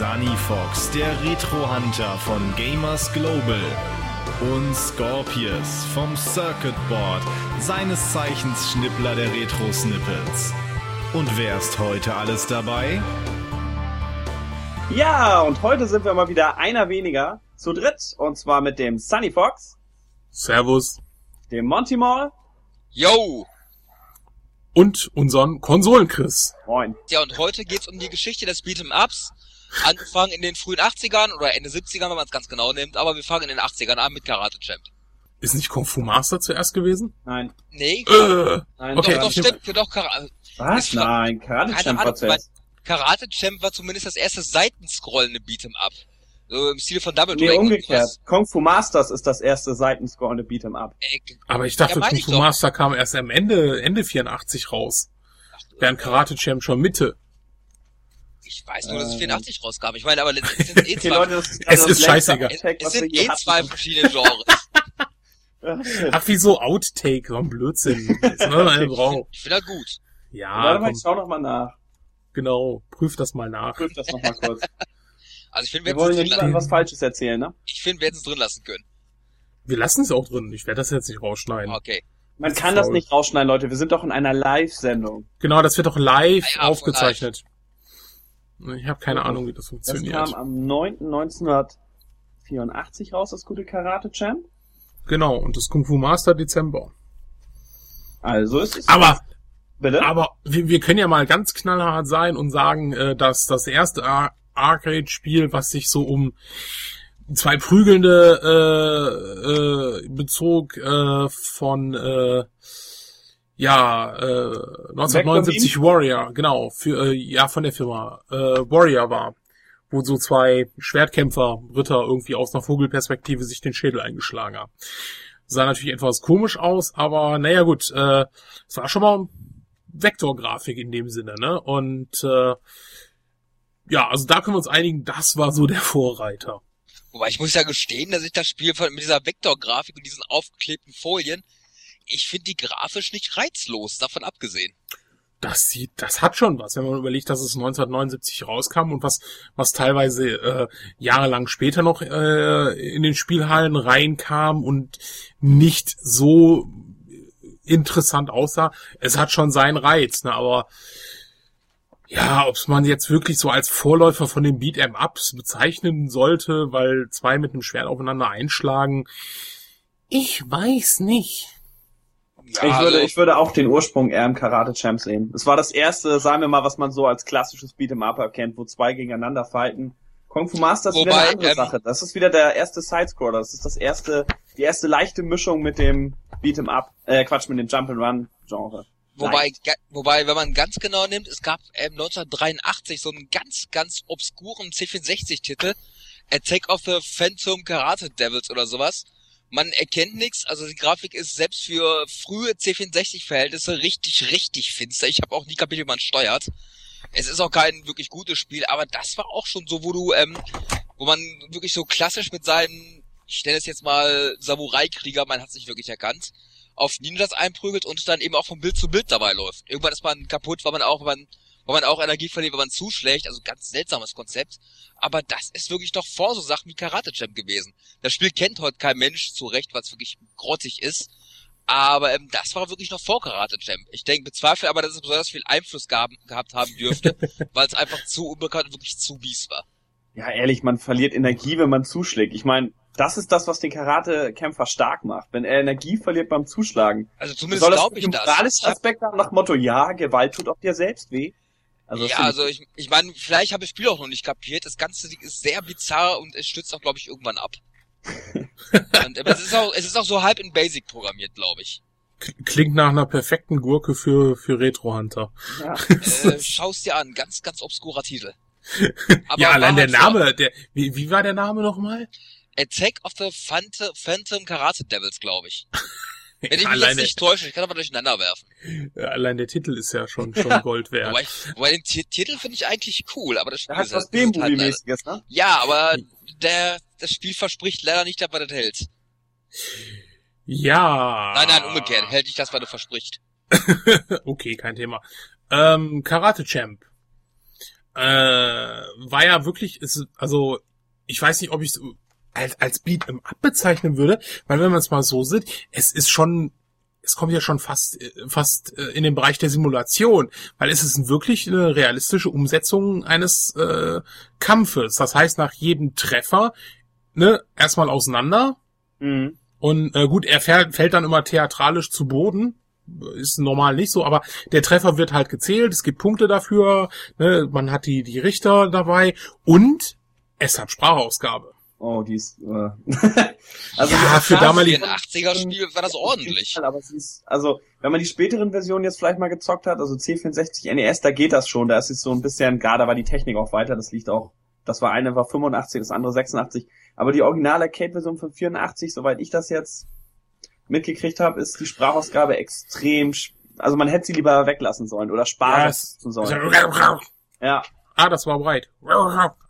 Sunny Fox, der Retro-Hunter von Gamers Global. Und Scorpius vom Circuit Board, seines Zeichens Schnippler der Retro-Snippets. Und wer ist heute alles dabei? Ja, und heute sind wir mal wieder einer weniger zu dritt. Und zwar mit dem Sunny Fox, Servus. dem Monty Mall. Yo! Und unseren Konsolen-Chris. Moin. Ja, und heute geht's um die Geschichte des Beat'em Ups. Angefangen in den frühen 80ern oder Ende 70ern, wenn man es ganz genau nimmt, aber wir fangen in den 80ern an mit Karate Champ. Ist nicht Kung Fu Master zuerst gewesen? Nein. Nee, Äh, Nein. Okay, doch, doch, stimmt, doch, Karate, Was? Nein, Karate Champ war zuerst. Karate Champ war zumindest das erste seitenscrollende Beat'em Up. So im Stil von Double Nee, Dragon. und umgekehrt. Kung Fu Masters ist das erste Seitenscorende Beat'em Up. Äh, aber ich dachte, Ja, Kung ich Fu doch. Master kam erst am Ende, Ende 84 raus. Während Karate Champ schon Mitte. Ich weiß nur, dass es Äh. 84 rauskam. Ich meine, aber es sind eh Okay, zwei, Leute, das ist, Es gerade ist scheißegal. Es sind je eh hatten. zwei verschiedene Genres. Ach, wieso Outtake? So ein Blödsinn. Ist Frau. Ich finde das gut. Ja, Warte mal, ich schau noch mal nach. genau. Prüf das mal nach. Prüf das noch mal kurz. Also ich finde, wir Wir wollen hätten ja es drin, niemandem lassen- was Falsches erzählen, ne? ich finde, wir hätten es drin lassen können. Wir lassen es auch drin. Ich werde das jetzt nicht rausschneiden. Okay. Man Das kann das nicht rausschneiden, Leute. Wir sind doch in einer Live-Sendung. Genau, das wird doch live Ja, ja, aufgezeichnet. Ich habe keine. Ahnung, wie das Das funktioniert. kam am 9.1984 raus, das gute Karate Champ. Genau, und das Kung Fu Master Dezember. Also ist es. Aber bitte? Aber wir, wir können ja mal ganz knallhart sein und sagen, äh, dass das erste Ar Arcade-Spiel, was sich so um zwei prügelnde äh, äh, bezog äh, von äh, ja äh, 1979 Warrior, genau, für äh, ja von der Firma äh, Warrior war, wo so zwei Schwertkämpfer Ritter irgendwie aus einer Vogelperspektive sich den Schädel eingeschlagen haben. Sah natürlich etwas komisch aus, aber naja gut, äh, es war schon mal Vektorgrafik in dem Sinne, ne? Und äh, ja, also da können wir uns einigen, das war so der Vorreiter. Wobei ich muss ja gestehen, dass ich das Spiel von, mit dieser Vektorgrafik und diesen aufgeklebten Folien, ich finde die grafisch nicht reizlos, davon abgesehen. Das sieht, das hat schon was, wenn man überlegt, dass es 1979 rauskam und was, was teilweise äh, jahrelang später noch äh, in den Spielhallen reinkam und nicht so interessant aussah. Es hat schon seinen Reiz, ne? Aber ja, ob man jetzt wirklich so als Vorläufer von den Beat'em Ups bezeichnen sollte, weil zwei mit einem Schwert aufeinander einschlagen, ich weiß nicht. Ja, ich, würde, also, ich würde auch den Ursprung eher im Karate Champ sehen. Es war das erste, sagen wir mal, was man so als klassisches Beat'em Up erkennt, wo zwei gegeneinander fighten. Kung Fu Masters ist wieder eine andere ähm, Sache. Das ist wieder der erste Sidescroller. Das ist das erste, die erste leichte Mischung mit dem Beat'em Up, äh, Quatsch, mit dem Jump'n'Run Genre. wobei, wobei, wenn man ganz genau nimmt, es gab ähm, 1983 so einen ganz, ganz obskuren C64-Titel, Attack of the Phantom Karate Devils oder sowas. Man erkennt nichts, also die Grafik ist selbst für frühe C64-Verhältnisse richtig, richtig finster. Ich habe auch nie kapiert, wie man steuert. Es ist auch kein wirklich gutes Spiel, aber das war auch schon so, wo du, ähm, wo man wirklich so klassisch mit seinen, ich nenne es jetzt mal Samurai-Krieger, man hat es nicht wirklich erkannt, auf Ninjas einprügelt und dann eben auch von Bild zu Bild dabei läuft. Irgendwann ist man kaputt, weil man auch, weil man, weil man auch Energie verliert, wenn man zuschlägt, also ganz seltsames Konzept. Aber das ist wirklich noch vor so Sachen wie Karate Champ gewesen. Das Spiel kennt heute kein Mensch zurecht, weil es wirklich grottig ist. Aber ähm, das war wirklich noch vor Karate Champ. Ich denke, bezweifle aber, dass es besonders viel Einfluss gab, gehabt haben dürfte, weil es einfach zu unbekannt und wirklich zu bies war. Ja, ehrlich, man verliert Energie, wenn man zuschlägt. Ich meine, das ist das, was den Karate-Kämpfer stark macht. Wenn er Energie verliert beim Zuschlagen. Also zumindest glaube ich das. hab- Aspekt nach Motto, ja, Gewalt tut auch dir selbst weh? Also, ja, also ich, ich meine, vielleicht habe ich Spiel auch noch nicht kapiert. Das ganze Ding ist sehr bizarr und es stützt auch, glaube ich, irgendwann ab. und, aber es ist auch, es ist auch so halb in Basic programmiert, glaube ich. Klingt nach einer perfekten Gurke für, für Retro-Hunter. ja. Äh, schau's dir an, ganz, ganz obskurer Titel. Aber ja, allein der halt so. Name, der, wie, wie war der Name nochmal? Attack of the Phant- Phantom Karate Devils, glaube ich. Wenn ich mich allein, jetzt nicht täusche, ich kann aber durcheinander werfen. allein der Titel ist ja schon, schon Gold wert. Wobei, wobei den Ti- Titel finde ich eigentlich cool, aber das Spiel Der hat ist was ist halt leider- B-Movie-mäßiges, ne? Ja, aber der, das Spiel verspricht leider nicht, dass man das hält. Ja. Nein, nein, umgekehrt. Hält nicht das, was du verspricht. okay, kein Thema. Ähm, Karate Champ. Äh, war ja wirklich, ist, also, ich weiß nicht, ob ich es als, als Beat im Up bezeichnen würde, weil wenn man es mal so sieht, es ist schon, es kommt ja schon fast, äh, fast äh, in den Bereich der Simulation, weil es ist wirklich eine realistische Umsetzung eines äh, Kampfes. Das heißt, nach jedem Treffer, ne, erstmal auseinander, Mhm. und äh, gut, er fäll, fällt dann immer theatralisch zu Boden. Ist normal nicht so, aber der Treffer wird halt gezählt, es gibt Punkte dafür, ne, man hat die, die Richter dabei und es hat Sprachausgabe. Oh, die ist, äh, also Ja, für damalige- 84er Spiel war das ordentlich. Aber sie ist, also, wenn man die späteren Versionen jetzt vielleicht mal gezockt hat, also C64 NES, da geht das schon, da ist es so ein bisschen, gerade war die Technik auch weiter, das liegt auch, das war eine war 85, das andere 86, aber die originale Arcade-Version von 84, soweit ich das jetzt mitgekriegt habe, ist die Sprachausgabe extrem, sch- also man hätte sie lieber weglassen sollen oder sparen es- sollen. Ja, Ah, das war breit.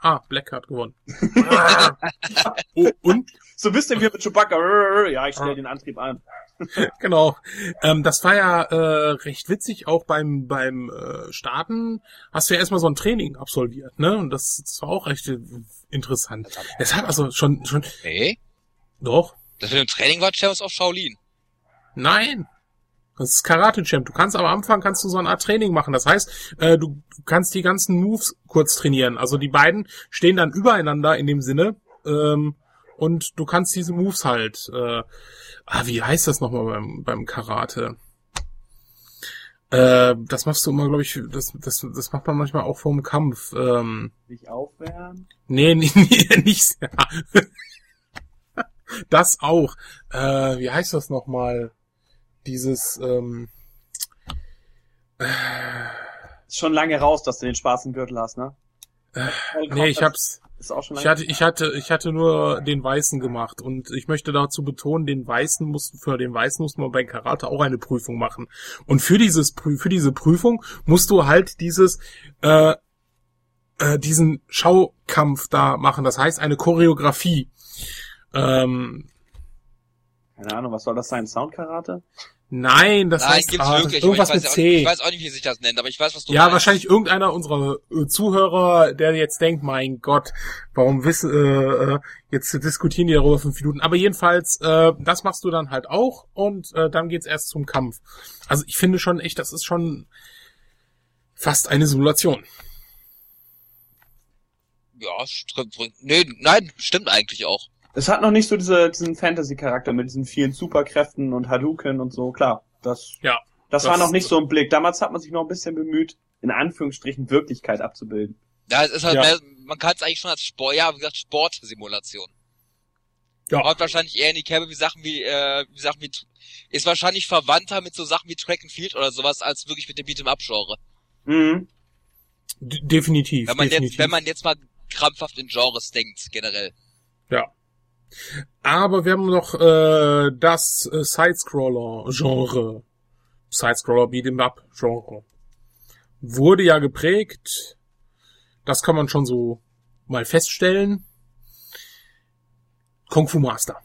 Ah, Black hat gewonnen. oh, und so ein bisschen wie mit Chewbacca, ja, ich stelle den Antrieb an. Genau. Ähm, das war ja äh, recht witzig, auch beim beim äh, Starten hast du ja erstmal so ein Training absolviert, ne? Und das, das war auch recht äh, interessant. Es hat also schon schon Nee. doch. Das mit dem Training war Champions of Shaolin. Nein. Das ist Karate Champ. Du kannst am Anfang kannst du so eine Art Training machen. Das heißt, äh, du, du kannst die ganzen Moves kurz trainieren. Also die beiden stehen dann übereinander in dem Sinne. Ähm, und du kannst diese Moves halt. Äh, ah, wie heißt das nochmal beim, beim Karate? Äh, das machst du immer, glaube ich, das, das, das macht man manchmal auch vorm Kampf. Ähm, Sich aufwärmen. Nee, nee, nee nicht. Ja. Das auch. Äh, wie heißt das nochmal? Dieses, ähm, Ist schon lange raus, dass du den schwarzen Gürtel hast, ne? Äh, nee, ich hab's. Ist auch schon Ich hatte, ich hatte, ich hatte nur den Weißen gemacht und ich möchte dazu betonen, den Weißen mussten, für den Weißen muss man bei Karate auch eine Prüfung machen. Und für dieses, für diese Prüfung musst du halt dieses, äh, äh, diesen Schaukampf da machen. Das heißt eine Choreografie. Ähm, Keine Ahnung, was soll das sein? Soundkarate? nein, das Nein, heißt gibt's ah, wirklich. irgendwas mit C. ich weiß auch nicht, wie sich das nennt, aber ich weiß, was du Ja, meinst. wahrscheinlich irgendeiner unserer äh, Zuhörer, der jetzt denkt, mein Gott, warum wissen, äh, äh, jetzt diskutieren die darüber fünf Minuten. Aber jedenfalls, äh, das machst du dann halt auch und äh, dann geht's erst zum Kampf. Also ich finde schon echt, das ist schon fast eine Simulation. Ja, stimmt. Nee, nein, stimmt eigentlich auch. Es hat noch nicht so diese, diesen Fantasy-Charakter mit diesen vielen Superkräften und Hadouken und so, klar. Das, Ja. das, das- war noch nicht so im Blick. Damals hat man sich noch ein bisschen bemüht, in Anführungsstrichen Wirklichkeit abzubilden. Ja, es ist halt Ja. mehr, man kann es eigentlich schon als Sport, ja, wie gesagt, Sportsimulation. Ja. Haut wahrscheinlich eher in die Kerbe wie Sachen wie, äh, wie Sachen wie, ist wahrscheinlich verwandter mit so Sachen wie Track and Field oder sowas, als wirklich mit dem Beat'em-up-Genre. Mhm. D definitiv. Wenn man definitiv. jetzt, wenn man jetzt mal krampfhaft in Genres denkt, generell. Ja. Aber wir haben noch äh, das äh, Sidescroller-Genre. Sidescroller Beat'em Up-Genre. Wurde ja geprägt. Das kann man schon so mal feststellen. Kung Fu Master.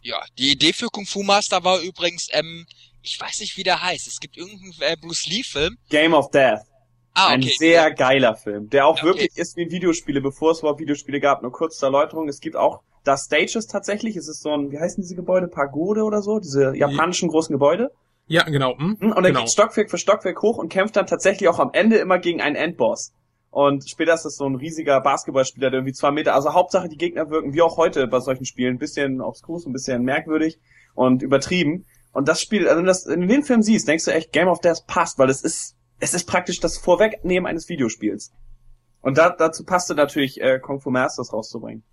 Ja, die Idee für Kung Fu Master war übrigens, ähm, ich weiß nicht, wie der heißt. Es gibt irgendeinen äh, Bruce Lee-Film. Game of Death. Ah, Ein okay. sehr geiler Film, der auch okay. wirklich ist wie Videospiele, bevor es überhaupt Videospiele gab. Nur kurz zur Erläuterung. Es gibt auch das Stages tatsächlich. Es ist so ein, wie heißen diese Gebäude? Pagode oder so? Diese japanischen großen Gebäude. Ja, genau. Hm? Hm, Und er genau. geht Stockwerk für Stockwerk hoch und kämpft dann tatsächlich auch am Ende immer gegen einen Endboss. Und später ist das so ein riesiger Basketballspieler, der irgendwie zwei Meter, also Hauptsache die Gegner wirken wie auch heute bei solchen Spielen, ein bisschen obskus, ein bisschen merkwürdig und übertrieben. Und das Spiel, also wenn du das in den Film siehst, denkst du echt, Game of Death passt, weil es ist, es ist praktisch das Vorwegnehmen eines Videospiels. Und da, dazu passte natürlich äh, Kung Fu Masters rauszubringen.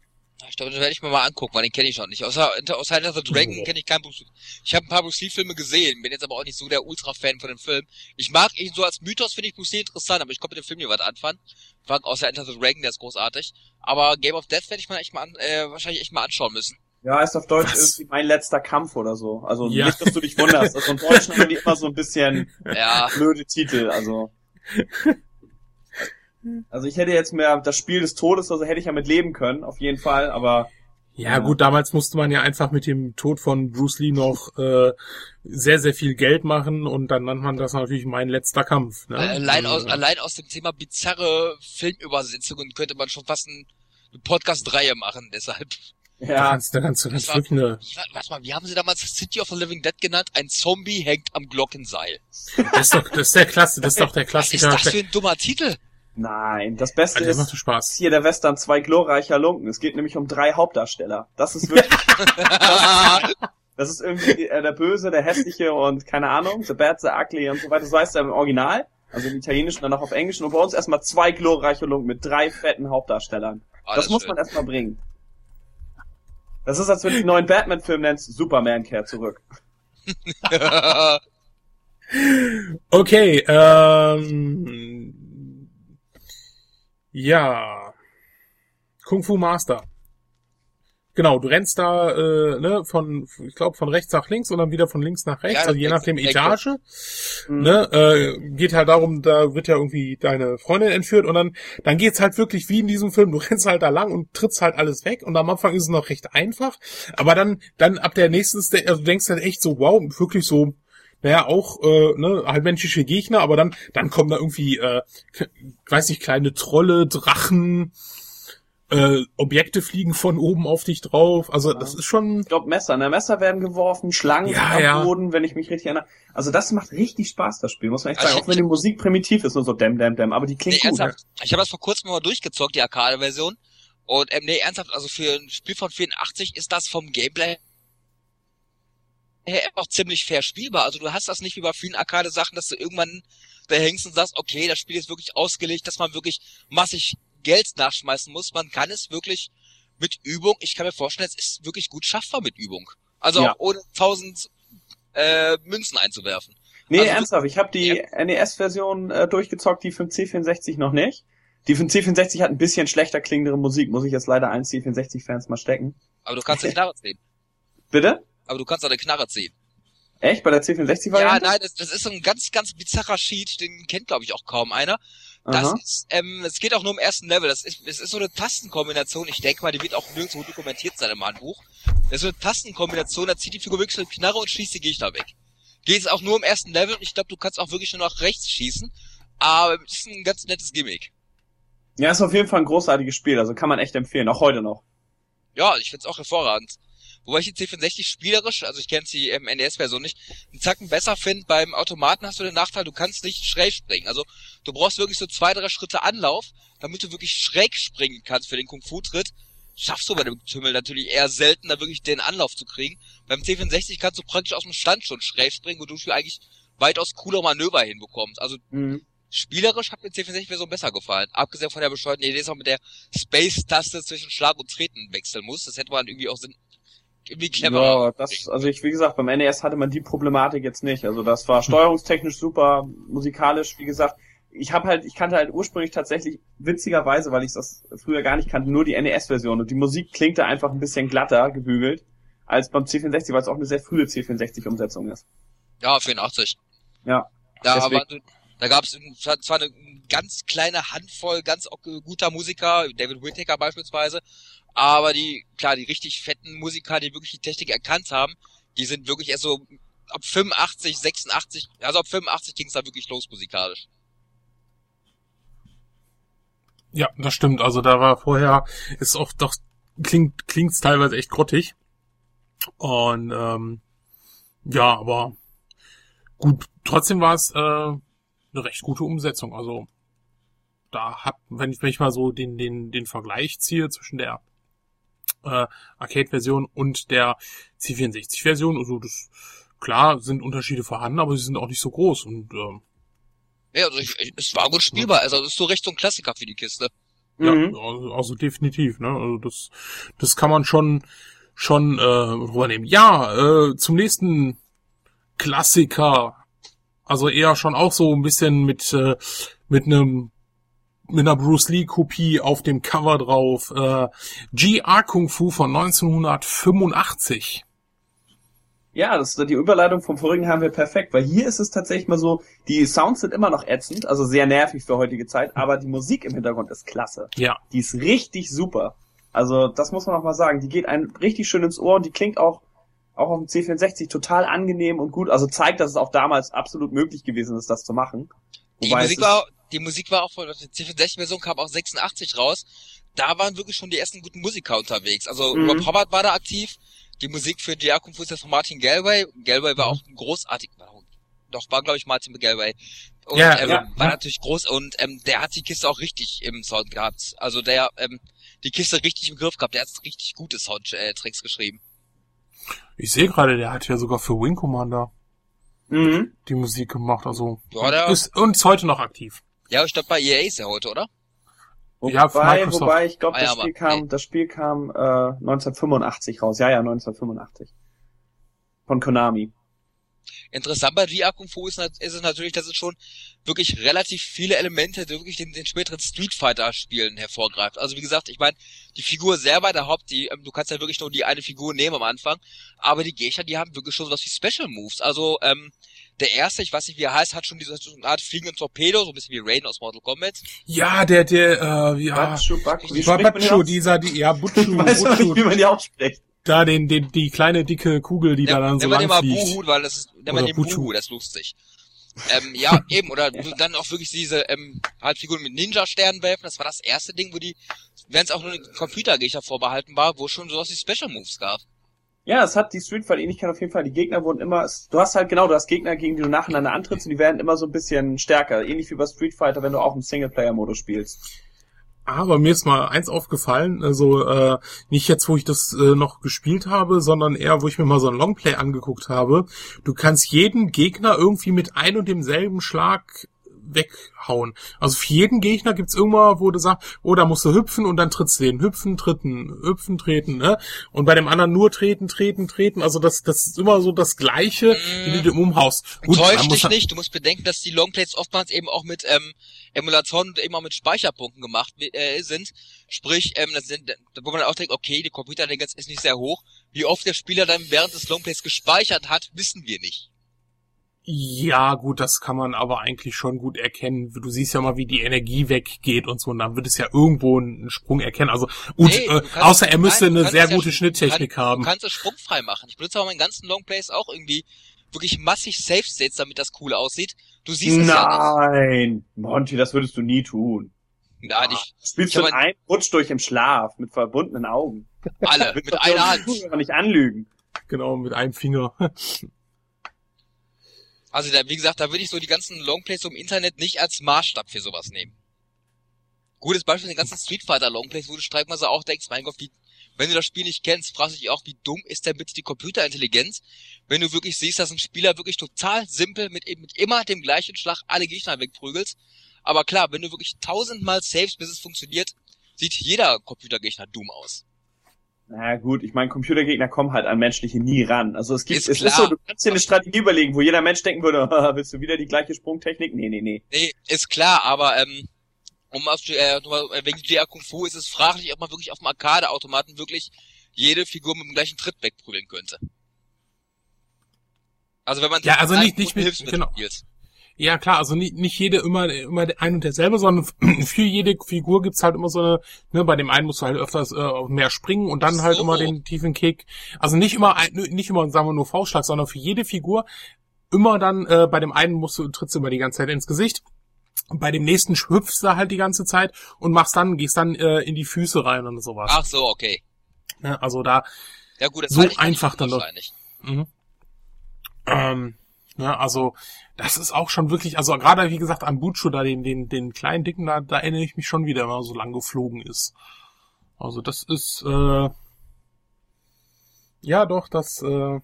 Ich glaube, den werde ich mir mal angucken, weil den kenne ich noch nicht. Außer, außer Enter the Dragon kenne ich keinen Bruce Ich habe ein paar Bruce Lee-Filme gesehen, bin jetzt aber auch nicht so der Ultra-Fan von dem Film. Ich mag ihn so als Mythos, finde ich Bruce Lee interessant, aber ich konnte mit dem Film nie was anfangen. War außer Enter the Dragon, der ist großartig. Aber Game of Death werde ich mal echt mal an, äh, wahrscheinlich echt mal anschauen müssen. Ja, ist auf Deutsch Was? irgendwie mein letzter Kampf oder so. Also Ja. nicht, dass du dich wunderst. Also im Deutschen haben die immer so ein bisschen Ja, blöde Titel, also. Also ich hätte jetzt mehr das Spiel des Todes, also hätte ich ja mit leben können, auf jeden Fall, aber Ja, gut, damals musste man ja einfach mit dem Tod von Bruce Lee noch äh, sehr, sehr viel Geld machen und dann nannt man das natürlich mein letzter Kampf. Ne? allein aus, Also, allein aus dem Thema bizarre Filmübersetzungen könnte man schon fast ein, eine Podcast-Reihe machen, deshalb. Ja, du ganz Das war- wirklich eine, warte mal, wie haben sie damals City of the Living Dead genannt? Ein Zombie hängt am Glockenseil. das ist doch, das ist der Klasse, das ist doch der Was ist Klassiker. das für ein dummer Titel? Nein, das Beste der macht ist hier der Western zwei glorreicher Lunken. Es geht nämlich um drei Hauptdarsteller. Das ist wirklich, das ist irgendwie äh, der Böse, der Hässliche und keine Ahnung, The Bad, The Ugly und so weiter. So heißt er im Original, also im Italienischen, dann auch auf Englisch. Und bei uns erstmal zwei glorreiche Lunken mit drei fetten Hauptdarstellern. Ah, das ist muss schön. man erstmal bringen. Das ist, als wenn du den neuen Batman-Film nennst, Superman kehrt zurück. Okay, ähm, ja, Kung Fu Master. Genau, du rennst da äh, ne, von, ich glaube, von rechts nach links und dann wieder von links nach rechts, Ja, also je nachdem. Etage. Mhm. Ne, äh, geht halt darum, da wird ja irgendwie deine Freundin entführt und dann, dann geht's halt wirklich wie in diesem Film. Du rennst halt da lang und trittst halt alles weg und am Anfang ist es noch recht einfach, aber dann, dann ab der nächsten, also du denkst halt echt so, wow, wirklich so, naja, auch, äh, ne, halt menschliche Gegner, aber dann, dann kommen da irgendwie, äh, weiß nicht, kleine Trolle, Drachen, äh, Objekte fliegen von oben auf dich drauf. Also das ist schon, Ich glaube Messer, ne? Messer werden geworfen, Schlangen Ja, sind am ja. Boden, wenn ich mich richtig erinnere. Also das macht richtig Spaß, das Spiel, muss man echt Also sagen. Auch wenn die Musik primitiv ist, nur so dämm, dämm, dämm, aber die Nee, klingt gut. ernsthaft. Ich habe das vor kurzem mal durchgezockt, die Arcade-Version. Und ähm, nee, ernsthaft, also für ein Spiel von 84 ist das vom Gameplay auch ziemlich fair spielbar. Also du hast das nicht wie bei vielen Arcade-Sachen, dass du irgendwann da hängst und sagst, okay, das Spiel ist wirklich ausgelegt, dass man wirklich massig Geld nachschmeißen muss. Man kann es wirklich mit Übung, ich kann mir vorstellen, es ist wirklich gut schaffbar mit Übung. Also Ja. auch ohne tausend äh, Münzen einzuwerfen. Nee, Also- ernsthaft, ich habe die NES-Version äh, durchgezockt, die für den C64 noch nicht. Die für den C64 hat ein bisschen schlechter klingendere Musik, muss ich jetzt leider allen C64-Fans mal stecken. Aber du kannst eine Knarre ziehen. Bitte? Aber du kannst eine Knarre ziehen. Echt? Bei der Ja, C64-Variante? nein, das, das ist so ein ganz, ganz bizarrer Cheat, den kennt, glaube ich, auch kaum einer. Das Aha. ist, ähm, es geht auch nur im ersten Level. Das ist, es ist so eine Tastenkombination. Ich denke mal, die wird auch nirgendwo dokumentiert sein im Handbuch. Das ist so eine Tastenkombination, da zieht die Figur wirklich so eine Knarre und schießt die Gegner weg. Geht es auch nur im ersten Level und ich glaube, du kannst auch wirklich nur nach rechts schießen. Aber es ist ein ganz nettes Gimmick. Ja, ist auf jeden Fall ein großartiges Spiel, also kann man echt empfehlen, auch heute noch. Ja, ich find's auch hervorragend. Wobei ich die C64 spielerisch, also ich kenne die ähm, NES-Version nicht, einen Zacken besser finde. Beim Automaten hast du den Nachteil, du kannst nicht schräg springen. Also du brauchst wirklich so zwei, drei Schritte Anlauf, damit du wirklich schräg springen kannst für den Kung-Fu-Tritt. Schaffst du bei dem Tümmel natürlich eher selten, da wirklich den Anlauf zu kriegen. Beim C64 kannst du praktisch aus dem Stand schon schräg springen, wodurch du eigentlich weitaus cooler Manöver hinbekommst. Also Mhm. spielerisch hat mir die C64-Version besser gefallen. Abgesehen von der bescheuerten Idee, dass man mit der Space-Taste zwischen Schlag und Treten wechseln muss. Das hätte man irgendwie auch Sinn, irgendwie clever. Ja, das, also ich, wie gesagt, beim NES hatte man die Problematik jetzt nicht. Also das war steuerungstechnisch super, musikalisch, wie gesagt. Ich habe halt, ich kannte halt ursprünglich tatsächlich witzigerweise, weil ich das früher gar nicht kannte, nur die NES-Version und die Musik klingte einfach ein bisschen glatter gebügelt als beim C64, weil es auch eine sehr frühe C64-Umsetzung ist. Ja, 84. Ja. Da, deswegen- aber, da gab es zwar eine ganz kleine Handvoll ganz guter Musiker, David Whittaker beispielsweise, aber die, klar, die richtig fetten Musiker, die wirklich die Technik erkannt haben, die sind wirklich erst so ab 85, 86, also ab 85 ging es da wirklich los musikalisch. Ja, das stimmt. Also da war vorher, ist auch doch, klingt, klingt's teilweise echt grottig. Und ähm, ja, aber gut, trotzdem war es äh, eine recht gute Umsetzung. Also da hat, wenn ich, wenn ich mal so den, den, den Vergleich ziehe zwischen der äh, Arcade-Version und der C64-Version, also das klar sind Unterschiede vorhanden, aber sie sind auch nicht so groß und ähm, Ja, also ich, ich, es war gut spielbar, also es ist so recht so ein Klassiker für die Kiste. Ja, mhm. also, also, definitiv, ne? Also das, das kann man schon, schon äh, rübernehmen. Ja, äh, zum nächsten Klassiker. Also eher schon auch so ein bisschen mit, äh, mit einem mit einer Bruce Lee Kopie auf dem Cover drauf. Äh, GR Kung Fu von 1985. Ja, das, die Überleitung vom vorigen haben wir perfekt, weil hier ist es tatsächlich mal so, die Sounds sind immer noch ätzend, also sehr nervig für heutige Zeit, aber die Musik im Hintergrund ist klasse. Ja. Die ist richtig super. Also das muss man auch mal sagen. Die geht einem richtig schön ins Ohr und die klingt auch auch auf dem C64 total angenehm und gut. Also zeigt, dass es auch damals absolut möglich gewesen ist, das zu machen. Die Musik war die Musik war auch von der C64-Version kam auch 86 raus. Da waren wirklich schon die ersten guten Musiker unterwegs. Also mhm. Rob Hubbard war da aktiv. Die Musik für Fu ist von Martin Galway. Galway war auch ein großartig, doch war glaube ich Martin Galway. Und ja, ähm, ja, war ja. natürlich groß und ähm, der hat die Kiste auch richtig im Sound gehabt. Also der ähm, die Kiste richtig im Griff gehabt. Der hat richtig gute Soundtracks geschrieben. Ich sehe gerade, der hat ja sogar für Wing Commander mhm. die Musik gemacht. Also ja, ist und ist heute noch aktiv. Ja, ich glaube bei EA ist er heute, oder? Wobei, ja, wobei ich glaube, das, ah, ja, Spiel kam, nee. das Spiel kam äh, 1985 raus. Ja, ja, 1985. Von Konami. Interessant bei VR Kung Fu ist, ist, es natürlich, dass es schon wirklich relativ viele Elemente, die wirklich den, den späteren Street Fighter Spielen hervorgreift. Also wie gesagt, ich meine, die Figur selber, der Haupt, die, ähm, du kannst ja wirklich nur die eine Figur nehmen am Anfang, aber die Gegner, die haben wirklich schon was wie Special Moves. Also ähm, der erste, ich weiß nicht, wie er heißt, hat schon diese so eine Art fliegenden Torpedo, so ein bisschen wie Raiden aus Mortal Kombat. Ja, der, der, äh, wie, ah, Batschu, Batschu, Batschu dieser, die, ja, Butchu, ich weiß Butchu. nicht, wie man die ausspricht. Da den, den, die kleine dicke Kugel, die der, da dann so lang fliegt. Buhu, weil das ist, der mal den Buhu, das ist lustig. ähm, ja, eben, oder dann auch wirklich diese ähm, halt Figuren mit Ninja-Sternen werfen, das war das erste Ding, wo die, wenn es auch nur ein Computergegner vorbehalten war, wo schon sowas wie Special Moves gab. Ja, es hat die Street Fight Ähnlichkeit auf jeden Fall. Die Gegner wurden immer, du hast halt genau, du hast Gegner, gegen die du nacheinander antrittst und die werden immer so ein bisschen stärker. Ähnlich wie bei Street Fighter, wenn du auch im Singleplayer-Modus spielst. Aber mir ist mal eins aufgefallen, also äh, nicht jetzt, wo ich das äh, noch gespielt habe, sondern eher, wo ich mir mal so ein Longplay angeguckt habe. Du kannst jeden Gegner irgendwie mit ein und demselben Schlag weghauen. Also für jeden Gegner gibt's irgendwann, wo du sagst, oh, da musst du hüpfen und dann trittst du den. Hüpfen, tritten, hüpfen, treten, ne? Und bei dem anderen nur treten, treten, treten. Also das, das ist immer so das Gleiche, mm. wie du umhaust. Gut, Täusch dich nicht, du musst bedenken, dass die Longplays oftmals eben auch mit ähm, Emulatoren und eben auch mit Speicherpunkten gemacht äh, sind. Sprich, ähm, das sind, wo man auch denkt, okay, die Computerlänge ist nicht sehr hoch. Wie oft der Spieler dann während des Longplays gespeichert hat, wissen wir nicht. Ja, gut, das kann man aber eigentlich schon gut erkennen. Du siehst ja mal, wie die Energie weggeht und so, und dann wird es ja irgendwo einen Sprung erkennen. Also gut, nee, äh, außer er müsste nein, eine sehr gute ja, Schnitttechnik kann, haben. Du kannst es sprungfrei machen. Ich benutze aber meinen ganzen Longplays auch irgendwie wirklich massig Safe States, damit das cool aussieht. Du siehst es ja Nein, Monty, das würdest du nie tun. Nein, ich. Spielst ich du einen Rutsch durch im Schlaf mit verbundenen Augen. Alle, mit einer Hand. nicht anlügen. Genau, mit einem Finger. Also da, wie gesagt, da würde ich so die ganzen Longplays im Internet nicht als Maßstab für sowas nehmen. Gutes Beispiel sind die ganzen Street Fighter Longplays, wo du streitweise auch denkst, mein Gott, wie, wenn du das Spiel nicht kennst, fragst du dich auch, wie dumm ist denn bitte die Computerintelligenz, wenn du wirklich siehst, dass ein Spieler wirklich total simpel mit, mit immer dem gleichen Schlag alle Gegner wegprügelt. Aber klar, wenn du wirklich tausendmal saves, bis es funktioniert, sieht jeder Computergegner dumm aus. Na gut, ich meine, Computergegner kommen halt an menschliche nie ran. Also es gibt, ist es klar. ist so, du kannst dir eine Strategie überlegen, wo jeder Mensch denken würde, willst du wieder die gleiche Sprungtechnik? Nee, nee, nee. Nee, ist klar, aber ähm, um auf äh, wegen GR Kung Fu ist es fraglich, ob man wirklich auf dem Arcade-Automaten wirklich jede Figur mit dem gleichen Tritt wegprügeln könnte. Also wenn man ja, also nicht, nicht mit, genau. Spielt. Ja, klar, also nicht, nicht jede immer, immer ein und derselbe, sondern für jede Figur gibt's halt immer so eine, ne, bei dem einen musst du halt öfters äh, mehr springen und dann halt so. halt immer den tiefen Kick. Also nicht immer, nicht immer, sagen wir nur V-Schlag, sondern für jede Figur immer dann, äh, bei dem einen musst du, trittst du immer die ganze Zeit ins Gesicht. Bei dem nächsten hüpfst du halt die ganze Zeit und machst dann, gehst dann äh, in die Füße rein und sowas. Ach so, okay. Ne, also da, ja, gut, das so einfach dann doch. Mhm. Ähm, Ne, also das ist auch schon wirklich, also gerade wie gesagt an Bucho da den den den kleinen dicken da, da erinnere ich mich schon wieder, wenn er so lang geflogen ist. Also das ist äh, ja doch, das äh,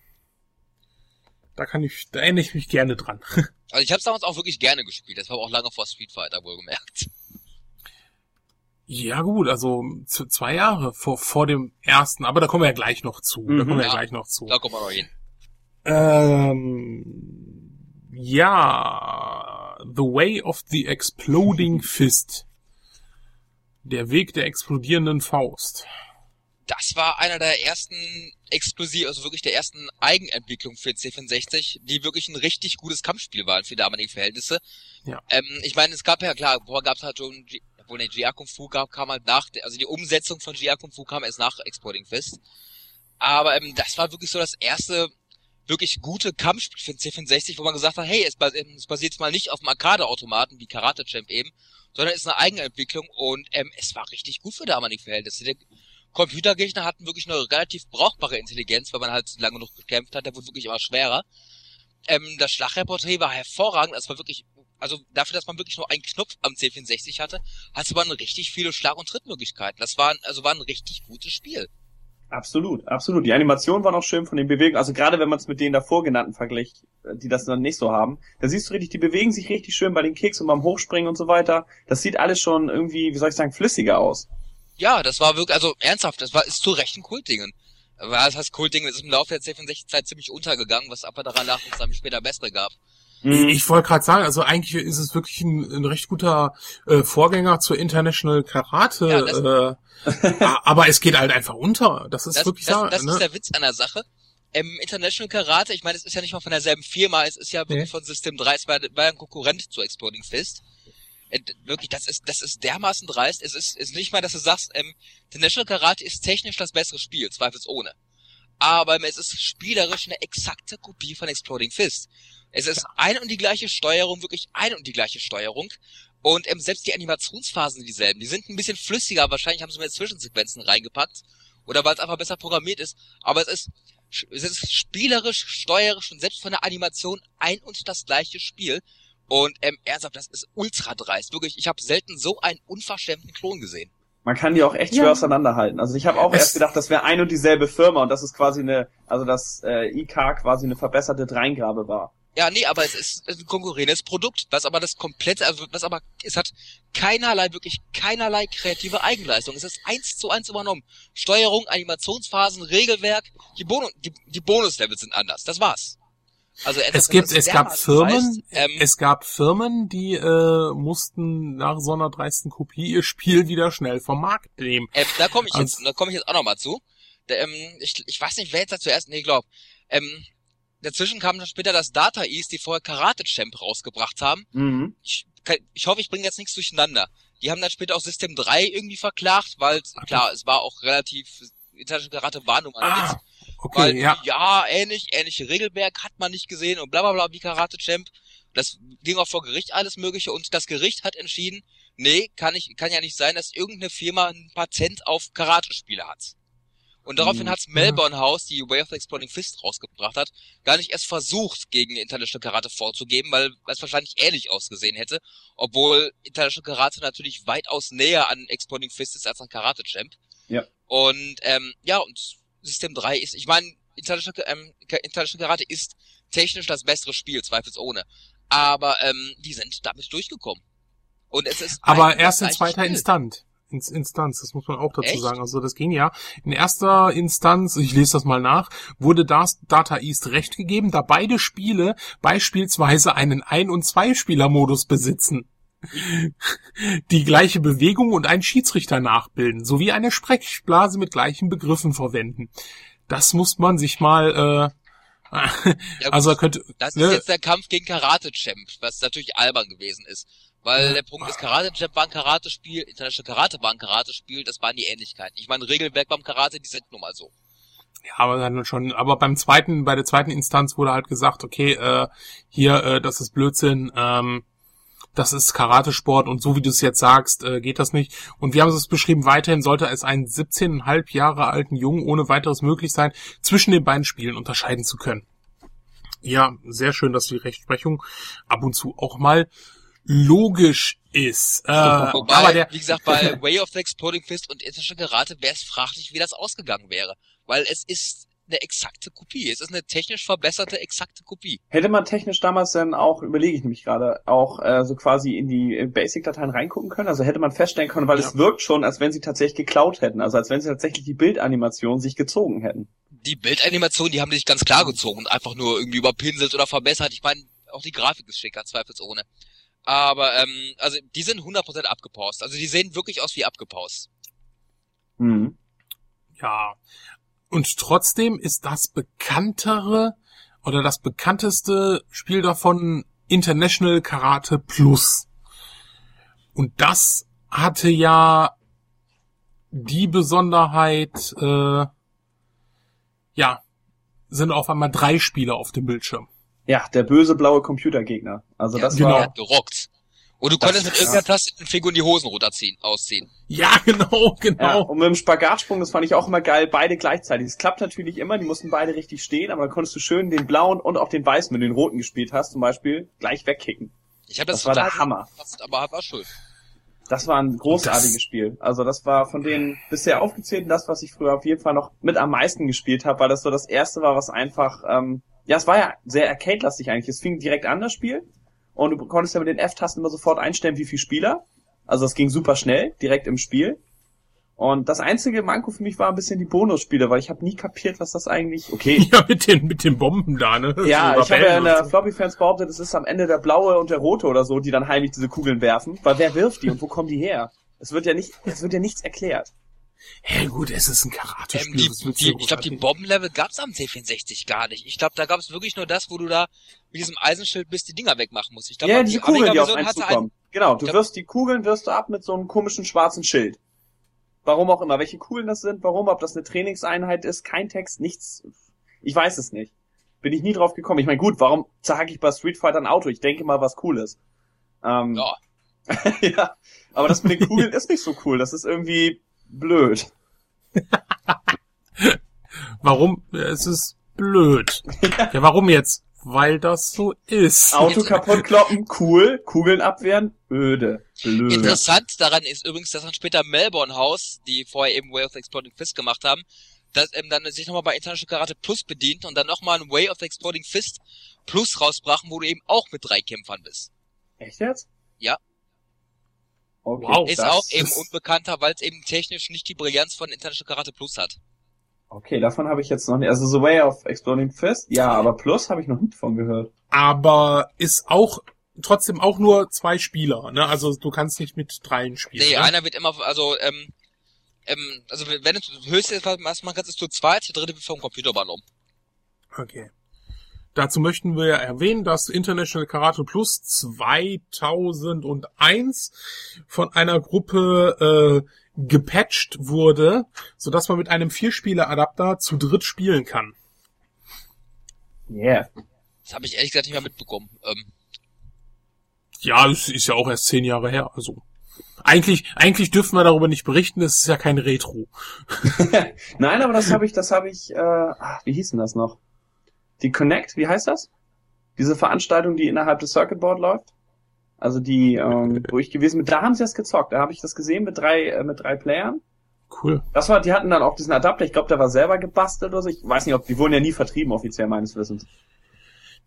da kann ich, da erinnere ich mich gerne dran. Also ich habe es damals auch wirklich gerne gespielt. Das war auch lange vor Street Fighter wohlgemerkt. Ja gut, also zwei Jahre vor, vor dem ersten, aber da kommen wir ja gleich noch zu. Mhm. Da kommen wir ja, ja gleich noch zu. Da kommen wir noch hin. Ähm, ja, The Way of the Exploding Fist. Der Weg der explodierenden Faust. Das war einer der ersten exklusiv, also wirklich der ersten Eigenentwicklung für C64, die wirklich ein richtig gutes Kampfspiel waren für damalige Verhältnisse. Ja. Ähm, ich meine, es gab ja klar, vorher gab es halt schon, obwohl der GR Kung Fu gab, kam halt nach, also die Umsetzung von GR Kung Fu kam erst nach Exploding Fist. Aber ähm, das war wirklich so das erste wirklich gute Kampfspiel für C64, wo man gesagt hat, hey, es, es basiert mal nicht auf dem Arcade-Automaten wie Karate Champ eben, sondern ist eine Eigenentwicklung und ähm, es war richtig gut für damalige Verhältnisse. Der Computergegner hatten wirklich eine relativ brauchbare Intelligenz, weil man halt lange genug gekämpft hat, der wurde wirklich immer schwerer. Ähm, das Schlagreporträt war hervorragend, es war wirklich, also dafür, dass man wirklich nur einen Knopf am C64 hatte, hatte man richtig viele Schlag- und Trittmöglichkeiten. Das war, also war ein richtig gutes Spiel. Absolut, absolut. Die Animation war noch schön von den Bewegungen. Also gerade wenn man es mit denen davor genannten vergleicht, die das dann nicht so haben, da siehst du richtig, die bewegen sich richtig schön bei den Kicks und beim Hochspringen und so weiter. Das sieht alles schon irgendwie, wie soll ich sagen, flüssiger aus. Ja, das war wirklich, also ernsthaft, das war ist zu recht ein Kultdingen. Das heißt, Kultdingen ist im Laufe der C64-Zeit ziemlich untergegangen, was aber daran lag, dass es dann später bessere gab. Mhm. Ich wollte gerade sagen, also eigentlich ist es wirklich ein, ein recht guter äh, Vorgänger zur International Karate, ja, das, äh, aber es geht halt einfach unter. Das ist das, wirklich das, das ne? ist der Witz an der Sache. Ähm, International Karate, ich meine, es ist ja nicht mal von derselben Firma, es ist ja wirklich nee. von System 3, es war, war ein Konkurrent zu Exploding Fist. Äh, wirklich, das ist, das ist dermaßen dreist. Es ist, ist nicht mal, dass du sagst, ähm, International Karate ist technisch das bessere Spiel, zweifelsohne. Aber es ist spielerisch eine exakte Kopie von Exploding Fist. Es ist ein und die gleiche Steuerung, wirklich ein und die gleiche Steuerung. Und ähm, selbst die Animationsphasen sind dieselben. Die sind ein bisschen flüssiger, wahrscheinlich haben sie mehr Zwischensequenzen reingepackt. Oder weil es einfach besser programmiert ist. Aber es ist, es ist spielerisch, steuerisch und selbst von der Animation ein und das gleiche Spiel. Und ähm, ernsthaft, das ist ultra dreist. Wirklich, ich habe selten so einen unverschämten Klon gesehen. Man kann die auch echt ja. schwer auseinanderhalten. Also ich habe auch es erst gedacht, das wäre ein und dieselbe Firma und das ist quasi eine, also das äh, IK quasi eine verbesserte Dreingabe war. Ja, nee, aber es ist ein konkurrierendes Produkt, was aber das komplette, also was aber, es hat keinerlei, wirklich keinerlei kreative Eigenleistung. Es ist eins zu eins übernommen. Steuerung, Animationsphasen, Regelwerk, die, Bonus, die, die Bonuslevels sind anders. Das war's. Also es gibt, es gab Firmen, heißt, ähm, es gab Firmen, die äh, mussten nach so einer dreisten Kopie ihr Spiel wieder schnell vom Markt nehmen. Ähm, da komme ich jetzt, also, da komme ich jetzt auch nochmal zu. Da, ähm, ich, ich weiß nicht, wer jetzt da zuerst, nee, glaub, ähm, Dazwischen kam dann später das Data East, die vorher Karate Champ rausgebracht haben. Mhm. Ich, ich hoffe, ich bringe jetzt nichts durcheinander. Die haben dann später auch System 3 irgendwie verklagt, weil okay. klar, es war auch relativ International Karate war nun mal ah, okay, weil, ja. ja, ähnlich, ähnliche Regelwerk hat man nicht gesehen und bla bla bla wie Karate Champ. Das ging auch vor Gericht alles mögliche und das Gericht hat entschieden, nee, kann ich, kann ja nicht sein, dass irgendeine Firma ein Patent auf Karate-Spiele hat. Und daraufhin mhm. hat's Melbourne House, die Way of the Exploding Fist rausgebracht hat, gar nicht erst versucht, gegen International Karate vorzugeben, weil es wahrscheinlich ähnlich ausgesehen hätte, obwohl International Karate natürlich weitaus näher an Exploding Fist ist als an Karate Champ. Ja. Und ähm, ja, und System 3 ist, ich meine, International, ähm, International Karate ist technisch das bessere Spiel, zweifelsohne. Aber ähm, die sind damit durchgekommen. Und es ist aber erst in zweiter. Instanz. Instanz, das muss man auch dazu Echt? sagen. Also das ging ja. In erster Instanz, ich lese das mal nach, wurde das Data East recht gegeben, da beide Spiele beispielsweise einen Ein- und Zwei-Spieler-Modus besitzen die gleiche Bewegung und einen Schiedsrichter nachbilden, sowie eine Sprechblase mit gleichen Begriffen verwenden. Das muss man sich mal äh, ja, also könnte das ne? ist jetzt der Kampf gegen Karate Champ, was natürlich albern gewesen ist. Weil der Punkt ist, Karate Champ war ein Karate-Spiel, International Karate war ein Karate-Spiel, das waren die Ähnlichkeiten. Ich meine, Regelwerk beim Karate, die sind nun mal so. Ja, aber dann schon, aber beim zweiten, bei der zweiten Instanz wurde halt gesagt, okay, äh, hier, äh, das ist Blödsinn, ähm, das ist Karatesport und so wie du es jetzt sagst, äh, geht das nicht. Und wir haben es beschrieben, weiterhin sollte es einen 17,5 Jahre alten Jungen ohne weiteres möglich sein, zwischen den beiden Spielen unterscheiden zu können. Ja, sehr schön, dass die Rechtsprechung ab und zu auch mal logisch ist. Äh, Wobei, aber der, wie gesagt, bei Way of the Exploding Fist und ethische Karate wäre es fraglich, wie das ausgegangen wäre. Weil es ist eine exakte Kopie. Es ist eine technisch verbesserte, exakte Kopie. Hätte man technisch damals dann auch, überlege ich nämlich gerade, auch äh, so quasi in die Basic-Dateien reingucken können? Also hätte man feststellen können, weil ja. es wirkt schon, als wenn sie tatsächlich geklaut hätten, also als wenn sie tatsächlich die Bildanimation sich gezogen hätten. Die Bildanimation, die haben sich ganz klar gezogen, einfach nur irgendwie überpinselt oder verbessert. Ich meine, auch die Grafik ist schicker, zweifelsohne. Aber ähm, also die sind 100% abgepaust. Also die sehen wirklich aus wie abgepaust. Mhm. Ja. Und trotzdem ist das bekanntere oder das bekannteste Spiel davon International Karate Plus. Und das hatte ja die Besonderheit, äh, ja, sind auf einmal drei Spieler auf dem Bildschirm. Ja, der böse blaue Computergegner. Also ja, das genau. war gerockt. Und du konntest mit irgendeiner Plastikfigur in die Hosen runterziehen, ausziehen. Ja, genau, genau. Ja, und mit dem Spagatsprung, das fand ich auch immer geil, beide gleichzeitig. Es klappt natürlich immer, die mussten beide richtig stehen, aber dann konntest du schön den blauen und auch den weißen, wenn du den roten gespielt hast, zum Beispiel, gleich wegkicken. Ich hab das, das war der Hammer. Gepasst, aber war schön. Das war ein großartiges das... Spiel. Also das war von den bisher aufgezählten das, was ich früher auf jeden Fall noch mit am meisten gespielt habe, weil das so das erste war, was einfach, ähm, ja, es war ja sehr arcade-lastig eigentlich. Es fing direkt an, das Spiel. Und du konntest ja mit den F-Tasten immer sofort einstellen, wie viel Spieler. Also das ging super schnell, direkt im Spiel. Und das einzige Manko für mich war ein bisschen die Bonusspiele, weil ich habe nie kapiert, was das eigentlich. Okay. Ja, mit den mit den Bomben da, ne? Ja, ich habe ja in der Floppy Fans behauptet, es ist am Ende der blaue und der rote oder so, die dann heimlich diese Kugeln werfen. Weil wer wirft die und wo kommen die her? Es wird ja nicht, es wird ja nichts erklärt. Hey, gut, es ist ein Karate-Spiel. Ähm, die, die, ich glaube, die Bombenlevel gab's am C64 gar nicht. Ich glaube, da gab's wirklich nur das, wo du da mit diesem Eisenschild bis die Dinger wegmachen musst. Ich glaub, ja, diese die Kugeln, die auf einen zukommen. genau, du glaub, wirst die Kugeln wirst du ab mit so einem komischen schwarzen Schild. Warum auch immer, welche Kugeln das sind, warum, ob das eine Trainingseinheit ist, kein Text, nichts. Ich weiß es nicht. Bin ich nie drauf gekommen. Ich meine, gut, warum zerhacke ich bei Street Fighter ein Auto? Ich denke mal, was cool ist. Ähm, ja. ja, aber das mit den Kugeln ist nicht so cool. Das ist irgendwie blöd. warum? Es ist blöd. Ja, warum jetzt? Weil das so ist. Auto kaputt kloppen, cool. Kugeln abwehren, öde. Blöd. Interessant daran ist übrigens, dass dann später Melbourne House, die vorher eben Way of the Exploding Fist gemacht haben, dass ähm, dann sich nochmal bei International Karate Plus bedient und dann nochmal ein Way of the Exploding Fist Plus rausbrachen, wo du eben auch mit drei Kämpfern bist. Echt jetzt? Ja. Okay, wow, ist auch eben unbekannter, weil es eben technisch nicht die Brillanz von International Karate Plus hat. Okay, davon habe ich jetzt noch nicht. Also The Way of Exploding Fist, ja, aber Plus habe ich noch nicht von gehört. Aber ist auch trotzdem auch nur zwei Spieler, ne? Also du kannst nicht mit dreien spielen. Nee, ne? einer wird immer, also ähm, ähm, also wenn du höchste was man kann, ist zu zweit, der dritte wird vom Computer übernommen. Okay. Dazu möchten wir erwähnen, dass International Karate Plus 2001 von einer Gruppe äh, gepatcht wurde, so dass man mit einem Vierspieler-Adapter zu dritt spielen kann. Yeah. Das habe ich ehrlich gesagt nicht mehr mitbekommen. Ähm. Ja, es ist ja auch erst zehn Jahre her, also. Eigentlich, eigentlich dürfen wir darüber nicht berichten, es ist ja kein Retro. Nein, aber das habe ich, das habe ich, äh, ach, wie hieß denn das noch? Die Connect, wie heißt das? Diese Veranstaltung, die innerhalb des Circuit Board läuft? Also die, ähm, wo ich gewesen bin, da haben sie das gezockt. Da habe ich das gesehen mit drei, äh, mit drei Playern. Cool. Das war, die hatten dann auch diesen Adapter. Ich glaube, der war selber gebastelt oder so. Ich weiß nicht, ob die wurden ja nie vertrieben offiziell meines Wissens.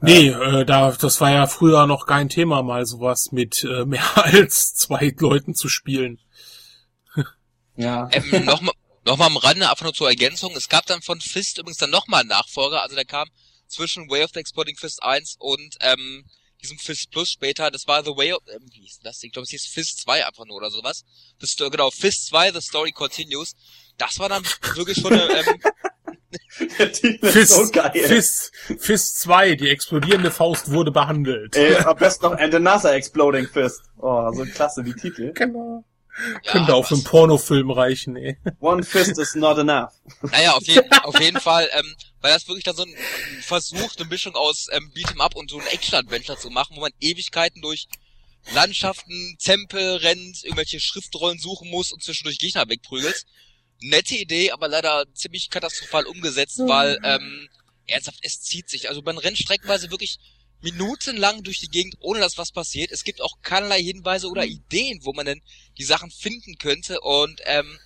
Nee, äh, da, das war ja früher noch kein Thema, mal sowas mit äh, mehr als zwei Leuten zu spielen. ja. Ähm, Nochmal noch mal am Rande, einfach nur zur Ergänzung. Es gab dann von Fist übrigens dann nochmal einen Nachfolger. Also der kam zwischen Way of the Exploding Fist 1 und ähm, diesem Fist Plus später. Das war The Way of... Ähm, wie hieß das? Ich glaube, es hieß Fist 2 einfach nur oder sowas. Das, genau, Fist 2, The Story Continues. Das war dann wirklich schon eine... Ähm, Der Titel Fist, ist so geil. Fist, Fist 2, die explodierende Faust wurde behandelt. Ey, am besten noch And Another Exploding Fist. Oh, so klasse, die Titel. Genau. Ja, Könnte auch für einen Pornofilm reichen, ey. One Fist is not enough. Naja, auf, jeden, auf jeden Fall, ähm, weil das wirklich dann so ein Versuch, eine Mischung aus ähm, Beat'em Up und so ein Action-Adventure zu machen, wo man Ewigkeiten durch Landschaften, Tempel rennt, irgendwelche Schriftrollen suchen muss und zwischendurch Gegner wegprügelt. Nette Idee, aber leider ziemlich katastrophal umgesetzt, weil ähm, ernsthaft, es zieht sich. Also man rennt streckenweise wirklich minutenlang durch die Gegend, ohne dass was passiert. Es gibt auch keinerlei Hinweise oder Ideen, wo man denn die Sachen finden könnte und ähm,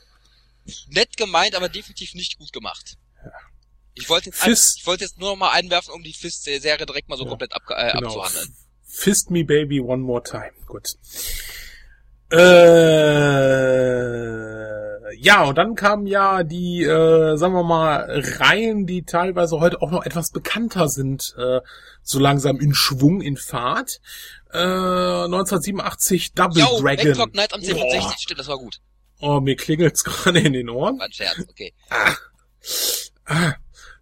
nett gemeint, aber definitiv nicht gut gemacht. Ich wollte jetzt, Fist- ein, ich wollte jetzt nur noch mal einwerfen, um die Fist-Serie direkt mal so Ja, komplett ab, äh, Genau. abzuhandeln. Fist me baby one more time. Gut. Äh, ja, und dann kamen ja die, äh, sagen wir mal, Reihen, die teilweise heute auch noch etwas bekannter sind, äh, so langsam in Schwung, in Fahrt. Äh, 1987 Double Jo, Dragon. Bangkok Night am 67, Boah. stimmt, das war gut. Oh, mir klingelt's gerade in den Ohren. War ein Scherz, okay. Ah.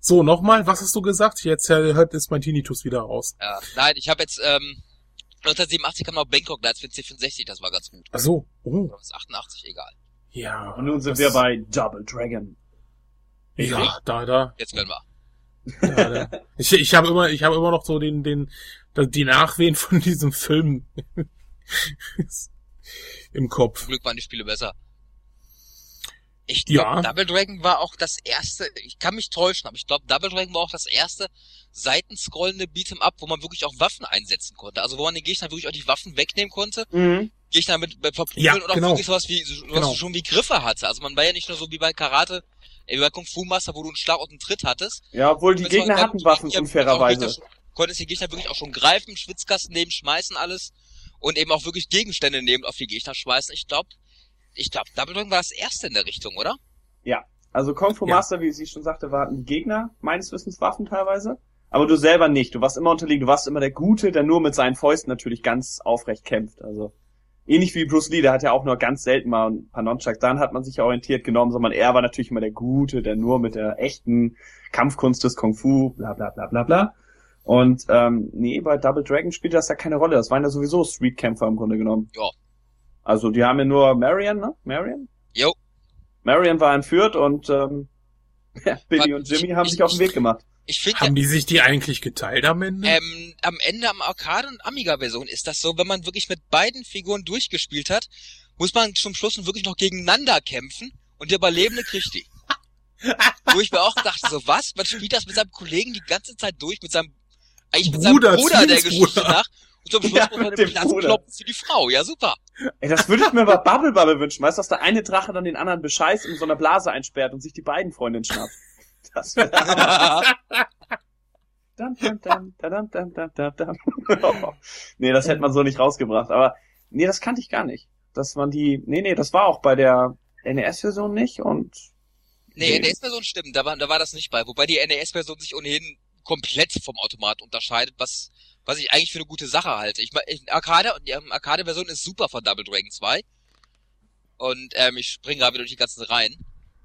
So, nochmal, was hast du gesagt? Jetzt hört jetzt mein Tinnitus wieder raus. Ja, nein, ich habe jetzt, ähm, 1987 kam noch Bangkok Nights für den C64, das war ganz gut. Ach so, oh, Oder was 88, egal. ja. Und nun sind das- wir bei Double Dragon. Ja, da, da, Jetzt können wir. Ja, da. Ich, ich habe immer, ich habe immer noch so den, den, die Nachwehen von diesem Film im Kopf. Zum Glück waren die Spiele besser. Ich Ja. glaube, Double Dragon war auch das erste, ich kann mich täuschen, aber ich glaube, Double Dragon war auch das erste seitenscrollende Beat'em Up, wo man wirklich auch Waffen einsetzen konnte. Also wo man den Gegnern wirklich auch die Waffen wegnehmen konnte, Mhm. Gegner mit, mit verprügeln Ja, auch genau. wirklich sowas wie, sowas Genau. schon wie Griffe hatte. Also man war ja nicht nur so wie bei Karate, wie bei Kung Fu Master, wo du einen Schlag und einen Tritt hattest. Ja, obwohl die Gegner hatten Waffen, ja, unfairerweise. wirklich- Konntest die Gegner wirklich auch schon greifen, Schwitzkasten nehmen, schmeißen alles und eben auch wirklich Gegenstände nehmen auf die Gegner schmeißen. Ich glaube, ich glaube, Double Dragon war das erste in der Richtung, oder? Also Kung Fu Ja. Master, wie sie schon sagte, war die Gegner meines Wissens Waffen teilweise. Aber du selber nicht. Du warst immer unterlegen. Du warst immer der Gute, der nur mit seinen Fäusten natürlich ganz aufrecht kämpft. Also ähnlich wie Bruce Lee, der hat ja auch nur ganz selten mal ein paar Nunchucks. Dann hat man sich ja orientiert genommen, sondern er war natürlich immer der Gute, der nur mit der echten Kampfkunst des Kung Fu, bla bla bla bla bla. Und ähm, nee, bei Double Dragon spielte das ja keine Rolle. Das waren ja sowieso Streetkämpfer im Grunde genommen. Ja. Also die haben ja nur Marion, ne? Marion? Jo. Marion war entführt und ähm, ja, Billy und Jimmy ich- haben ich- sich auf den Weg gemacht. Ich finde ja, Haben die sich die eigentlich geteilt am Ende? ähm, am Ende am Arcade- und Amiga-Version ist das so, wenn man wirklich mit beiden Figuren durchgespielt hat, muss man zum Schluss wirklich noch gegeneinander kämpfen und der Überlebende kriegt die. Wo ich mir auch dachte, so was? Man spielt das mit seinem Kollegen die ganze Zeit durch, mit seinem, eigentlich mit Bruder, seinem Bruder der. Geschichte nach. Und zum Schluss Ja, muss man den dem Platz Bruder. kloppen für die Frau. Ja, super. Ey, das würde ich mir bei Bubble Bubble wünschen. Weißt du, dass der eine Drache dann den anderen bescheißt und in so einer Blase einsperrt und sich die beiden Freundinnen schnappt. Das wäre Dam, dam, dam, dam, dam, dam, dam, dam. nee, das hätte man so nicht rausgebracht. Aber nee, das kannte ich gar nicht. Dass man die. Nee, nee, das war auch bei der NES-Version nicht und. Nee, NES-Version stimmt, da war, da war das nicht bei. Wobei die NES-Version sich ohnehin komplett vom Automat unterscheidet, was, was ich eigentlich für eine gute Sache halte. Ich meine, Arcade, die ähm, Arcade-Version ist super von Double Dragon 2. Und ähm, ich springe gerade wieder durch die ganzen Reihen.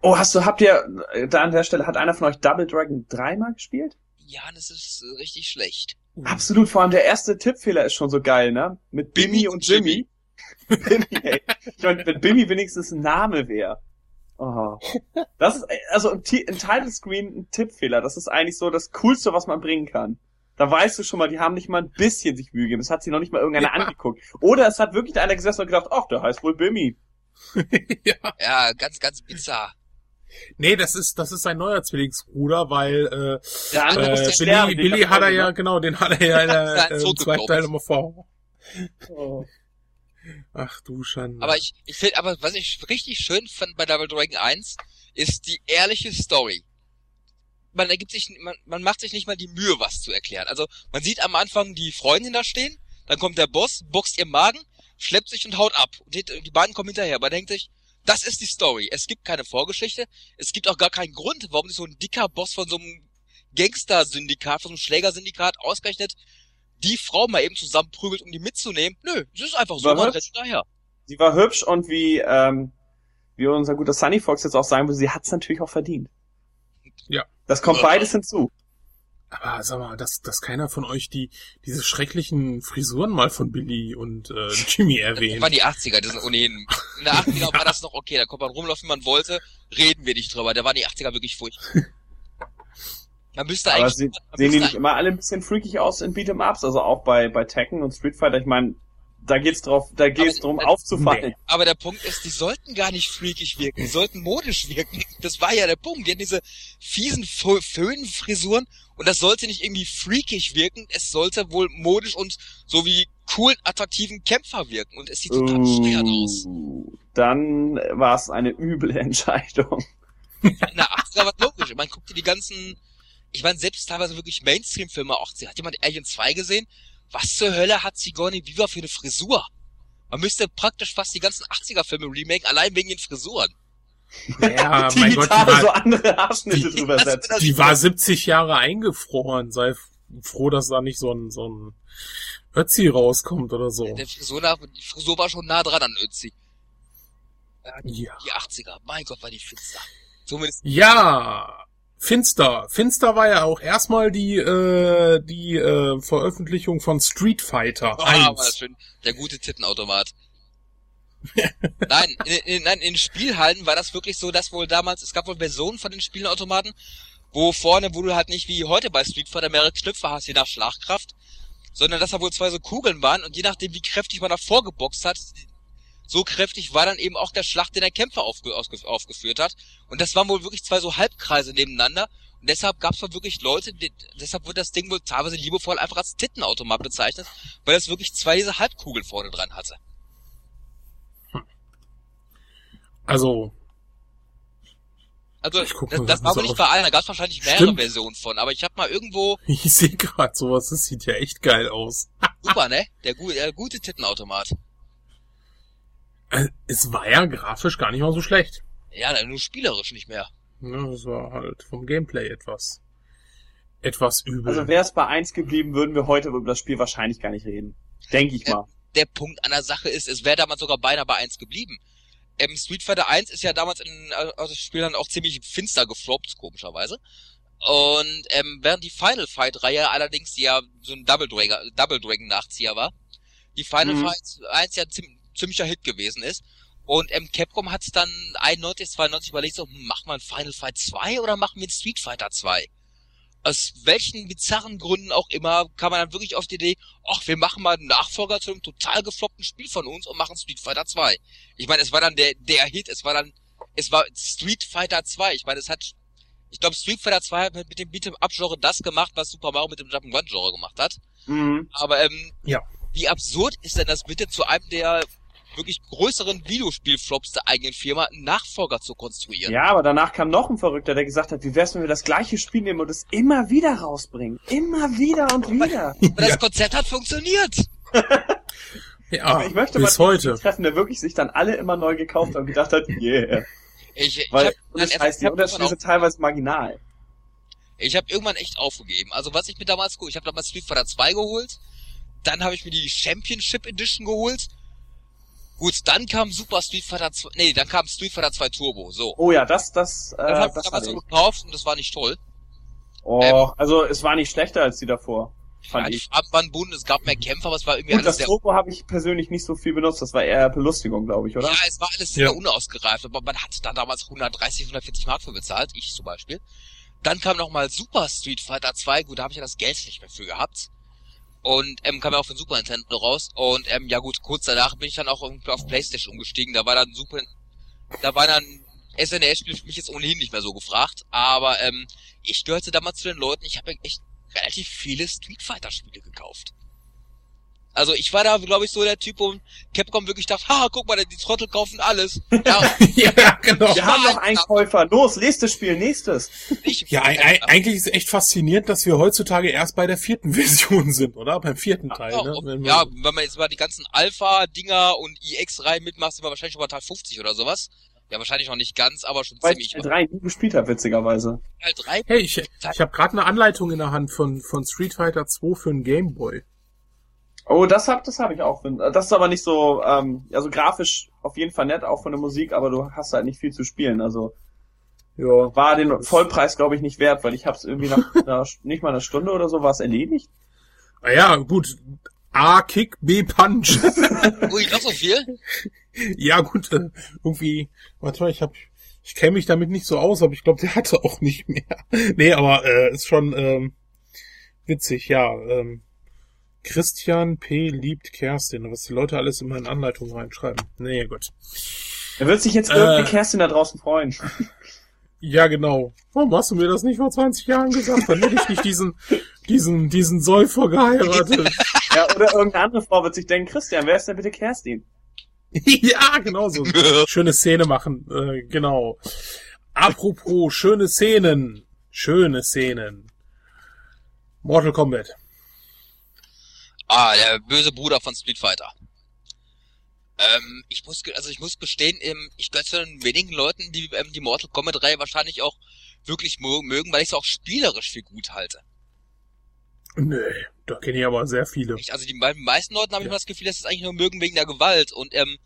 Oh, hast du, habt ihr, äh, da an der Stelle, hat einer von euch Double Dragon dreimal gespielt? Ja, das ist äh, richtig schlecht. Absolut, vor allem der erste Tippfehler ist schon so geil, ne? Mit Bimmy Bimmy und und Jimmy. Bimmy, ey. Ich meine, wenn Bimmy wenigstens ein Name wäre. Oh. Das ist, also ein, Ti- ein Title Screen, ein Tippfehler, das ist eigentlich so das Coolste, was man bringen kann. Da weißt du schon mal, die haben nicht mal ein bisschen sich Mühe gegeben. Es hat sich noch nicht mal irgendeiner Ja. angeguckt. Oder es hat wirklich einer gesessen und gedacht, ach, der heißt wohl Bimmy. ja. Ja, ganz, ganz bizarr. Nee, das ist, das ist sein neuer Zwillingsbruder, weil äh, Der andere äh, Billy, sterben. Billy hat er ja, genau, den hat er ja in der, äh, zweiten Teil immer vor. Oh. Ach du Schande. Aber ich, ich finde, aber was ich richtig schön fand bei Double Dragon 1, ist die ehrliche Story. Man ergibt sich, man, man macht sich nicht mal die Mühe, was zu erklären. Also, man sieht am Anfang die Freundin da stehen, dann kommt der Boss, boxt ihr Magen, schleppt sich und haut ab. Und die, die beiden kommen hinterher. Man denkt sich, das ist die Story. Es gibt keine Vorgeschichte. Es gibt auch gar keinen Grund, warum sich so ein dicker Boss von so einem Gangster-Syndikat, von so einem Schlägersyndikat ausgerechnet die Frau mal eben zusammenprügelt, um die mitzunehmen. Nö, es ist einfach so, War man hübsch. rennt hinterher. Sie war hübsch und wie, ähm, wie unser guter Sunny Fox jetzt auch sagen würde, sie hat's natürlich auch verdient. Ja. Das kommt Ja. beides hinzu. Aber sag mal, dass, dass keiner von euch die diese schrecklichen Frisuren mal von Billy und äh, Jimmy Das erwähnt. waren die 80er, das sind ohnehin. In der 80er war das noch okay, da konnte man rumlaufen, wie man wollte, reden wir nicht drüber. Da waren die 80er wirklich furchtbar. Man müsste Aber eigentlich. sie, man sehen die nicht immer alle ein bisschen freakig aus in Beat'em Ups, also auch bei, bei Tekken und Street Fighter. Ich meine, da geht's drauf, da geht's Aber- drum aufzufallen. Nee. Aber der Punkt ist, die sollten gar nicht freakig wirken, die sollten modisch wirken. Das war ja der Punkt. Die hatten diese fiesen Fö- Föhnfrisuren und das sollte nicht irgendwie freakig wirken, es sollte wohl modisch und so wie coolen, attraktiven Kämpfer wirken. Und es sieht total bescheuert aus. Uh, dann war es eine üble Entscheidung. In der 80er war logisch. Man guckt dir die ganzen ich meine, selbst teilweise wirklich Mainstream-Filme, auch, hat jemand Alien 2 gesehen? Was zur Hölle hat Sigourney Weaver für eine Frisur? Man müsste praktisch fast die ganzen 80er-Filme remaken, allein wegen den Frisuren. Ja, die mein Gott, die Gitarre so war, andere Haarschnitte die- drüber setzt. die war 70 Jahre eingefroren. Sei froh, dass da nicht so ein, so ein Ötzi rauskommt oder so. Der Frisur, nach- die Frisur war schon nah dran an Ötzi. Ja. Die 80er, mein Gott, war die finster. Zumindest, Ja, Finster. Finster war ja auch erstmal die, äh, die äh, Veröffentlichung von Street Fighter oh, war 1. das schön. Der gute Tittenautomat. nein, in, in, nein, in Spielhallen war das wirklich so, dass wohl damals, es gab wohl Versionen von den Spielautomaten, wo vorne, wo du halt nicht wie heute bei Street Fighter mehrere Knöpfe hast, je nach Schlagkraft, sondern dass da wohl zwei so Kugeln waren und je nachdem, wie kräftig man davor geboxt hat, so kräftig war dann eben auch der Schlag, den der Kämpfer aufge aufgeführt hat. Und das waren wohl wirklich zwei so Halbkreise nebeneinander. Und deshalb gab es wohl wirklich Leute, die, deshalb wird das Ding wohl teilweise liebevoll einfach als Tittenautomat bezeichnet, weil es wirklich zwei diese Halbkugeln vorne dran hatte. Also, Also Ich guck das, das war wohl nicht bei allen, da gab es wahrscheinlich mehrere Stimmt. Versionen von, aber ich habe mal irgendwo, ich sehe gerade sowas, das sieht ja echt geil aus. super, ne? Der, der gute Tittenautomat. Äh, Es war ja grafisch gar nicht mal so schlecht. Ja, nur spielerisch nicht mehr. Ne, es war halt vom Gameplay etwas, etwas übel. Also wäre es bei 1 geblieben, würden wir heute über das Spiel wahrscheinlich gar nicht reden. Denke ich Ja. mal. Der Punkt an der Sache ist, es wäre damals sogar beinahe bei 1 geblieben. Ähm, Street Fighter 1 ist ja damals in äh, also das Spiel dann auch ziemlich finster gefloppt, komischerweise. Und ähm, während die Final Fight Reihe allerdings die ja so ein Double Dragon, Double Dragon Nachzieher war, die Final Mhm. Fight 1 ja ziem ziemlicher Hit gewesen ist. Und ähm, Capcom hat dann 91, 92 überlegt, so, hm, machen wir ein Final Fight 2 oder machen wir ein Street Fighter 2? Aus welchen bizarren Gründen auch immer kam man dann wirklich auf die Idee, ach, wir machen mal einen Nachfolger zu einem total gefloppten Spiel von uns und machen Street Fighter 2. Ich meine, es war dann der, der Hit, es war dann, es war Street Fighter 2. Ich meine, es hat, ich glaube, Street Fighter 2 hat mit dem Beat'em-up-Genre das gemacht, was Super Mario mit dem Jump'n'Run-Genre gemacht hat. Mhm. Aber ähm, Ja. wie absurd ist denn das bitte zu einem der wirklich größeren Videospielflops der eigenen Firma einen Nachfolger zu konstruieren? Ja, aber danach kam noch ein Verrückter, der gesagt hat, wie wär's, wenn wir das gleiche Spiel nehmen und es immer wieder rausbringen? Immer wieder und wieder. Aber das Konzept hat funktioniert. ja, Aber ich möchte bis mal heute. treffen, der wirklich sich dann alle immer neu gekauft hat und gedacht hat, yeah. Ich, ich Weil, hab und das heißt, die Unterschiede sind teilweise marginal. Ich habe irgendwann echt aufgegeben. Also was ich mir damals geholt, ich habe damals Street Fighter 2 geholt, dann habe ich mir die Championship Edition geholt. Gut, dann kam Super Street Fighter 2, nee, dann kam Street Fighter 2 Turbo, so. Oh ja, das, das, äh, Das habe ich das damals ich. gekauft und das war nicht toll. Oh, also es war nicht schlechter als die davor, Ja, fand die ich. Waren bunt, es gab mehr Kämpfer, aber es war irgendwie Gut, alles das sehr Turbo habe ich persönlich nicht so viel benutzt, das war eher Belustigung, glaube ich, oder? Ja, es war alles sehr Ja. unausgereift, aber man hat da damals 130, 140 Mark für bezahlt, ich zum Beispiel. Dann kam nochmal Super Street Fighter 2, gut, da habe ich ja das Geld nicht mehr für gehabt. Und ähm, kam ja auch von Super Nintendo raus. Und ähm, ja gut, kurz danach bin ich dann auch irgendwie auf Playstation umgestiegen. Da war dann Super, da war dann SNES-Spiel für mich jetzt ohnehin nicht mehr so gefragt. Aber ähm, ich gehörte damals zu den Leuten, ich habe echt relativ viele Street Fighter-Spiele gekauft. Also ich war da, glaube ich, so der Typ, wo Capcom wirklich dachte, ha, guck mal, die Trottel kaufen alles. Ja, ja, genau. Wir haben noch einen Käufer. Los, nächstes Spiel, nächstes. ich, Ja, ei- ei- eigentlich ist es echt faszinierend, dass wir heutzutage erst bei der vierten Version sind, oder? Beim vierten Teil, ja, ne? ob- Wenn wir- ja, wenn man jetzt mal die ganzen Alpha-Dinger und EX-Reihen mitmacht, sind wir wahrscheinlich schon bei Teil 50 oder sowas. Ja, wahrscheinlich noch nicht ganz, aber schon Weil ich ziemlich. Teil 3 nie gespielt habe, witzigerweise. Teil 3? Hey, ich, ich habe gerade eine Anleitung in der Hand von, von Street Fighter 2 für einen Gameboy. Oh, das hab, das habe ich auch. Das ist aber nicht so, ähm, also grafisch auf jeden Fall nett, auch von der Musik, aber du hast halt nicht viel zu spielen. Also ja, war den Vollpreis, glaube ich, nicht wert, weil ich hab's irgendwie nach einer, nicht mal einer Stunde oder so war es erledigt. Ah ja, gut. A Kick, B Punch. Ui, noch so viel? ja, gut, äh, irgendwie, warte mal, ich hab, ich kenne mich damit nicht so aus, aber ich glaube, der hatte auch nicht mehr. nee, aber äh, ist schon ähm, witzig, ja. Ähm, Christian P. liebt Kerstin, was die Leute alles in meine Anleitung reinschreiben. Nee, gut. Da wird sich jetzt Äh. irgendwie Kerstin da draußen freuen. Ja, genau. Warum hast du mir das nicht vor 20 Jahren gesagt? Dann hätte ich nicht diesen, diesen, diesen Säufer geheiratet. ja, oder irgendeine andere Frau wird sich denken, Christian, wer ist denn bitte Kerstin? ja, genau so. Schöne Szene machen, äh, genau. Apropos schöne Szenen. Schöne Szenen. Mortal Kombat. Ah, der böse Bruder von Street Fighter. Ähm, ich muss, also ich muss gestehen, ich gehöre zu den wenigen Leuten, die ähm, die Mortal Kombat Reihe wahrscheinlich auch wirklich mögen, weil ich es auch spielerisch für gut halte. Nee, da kenne ich aber sehr viele. Ich, also die meisten Leuten habe ich ja. das Gefühl, dass sie es eigentlich nur mögen wegen der Gewalt. Und ähm,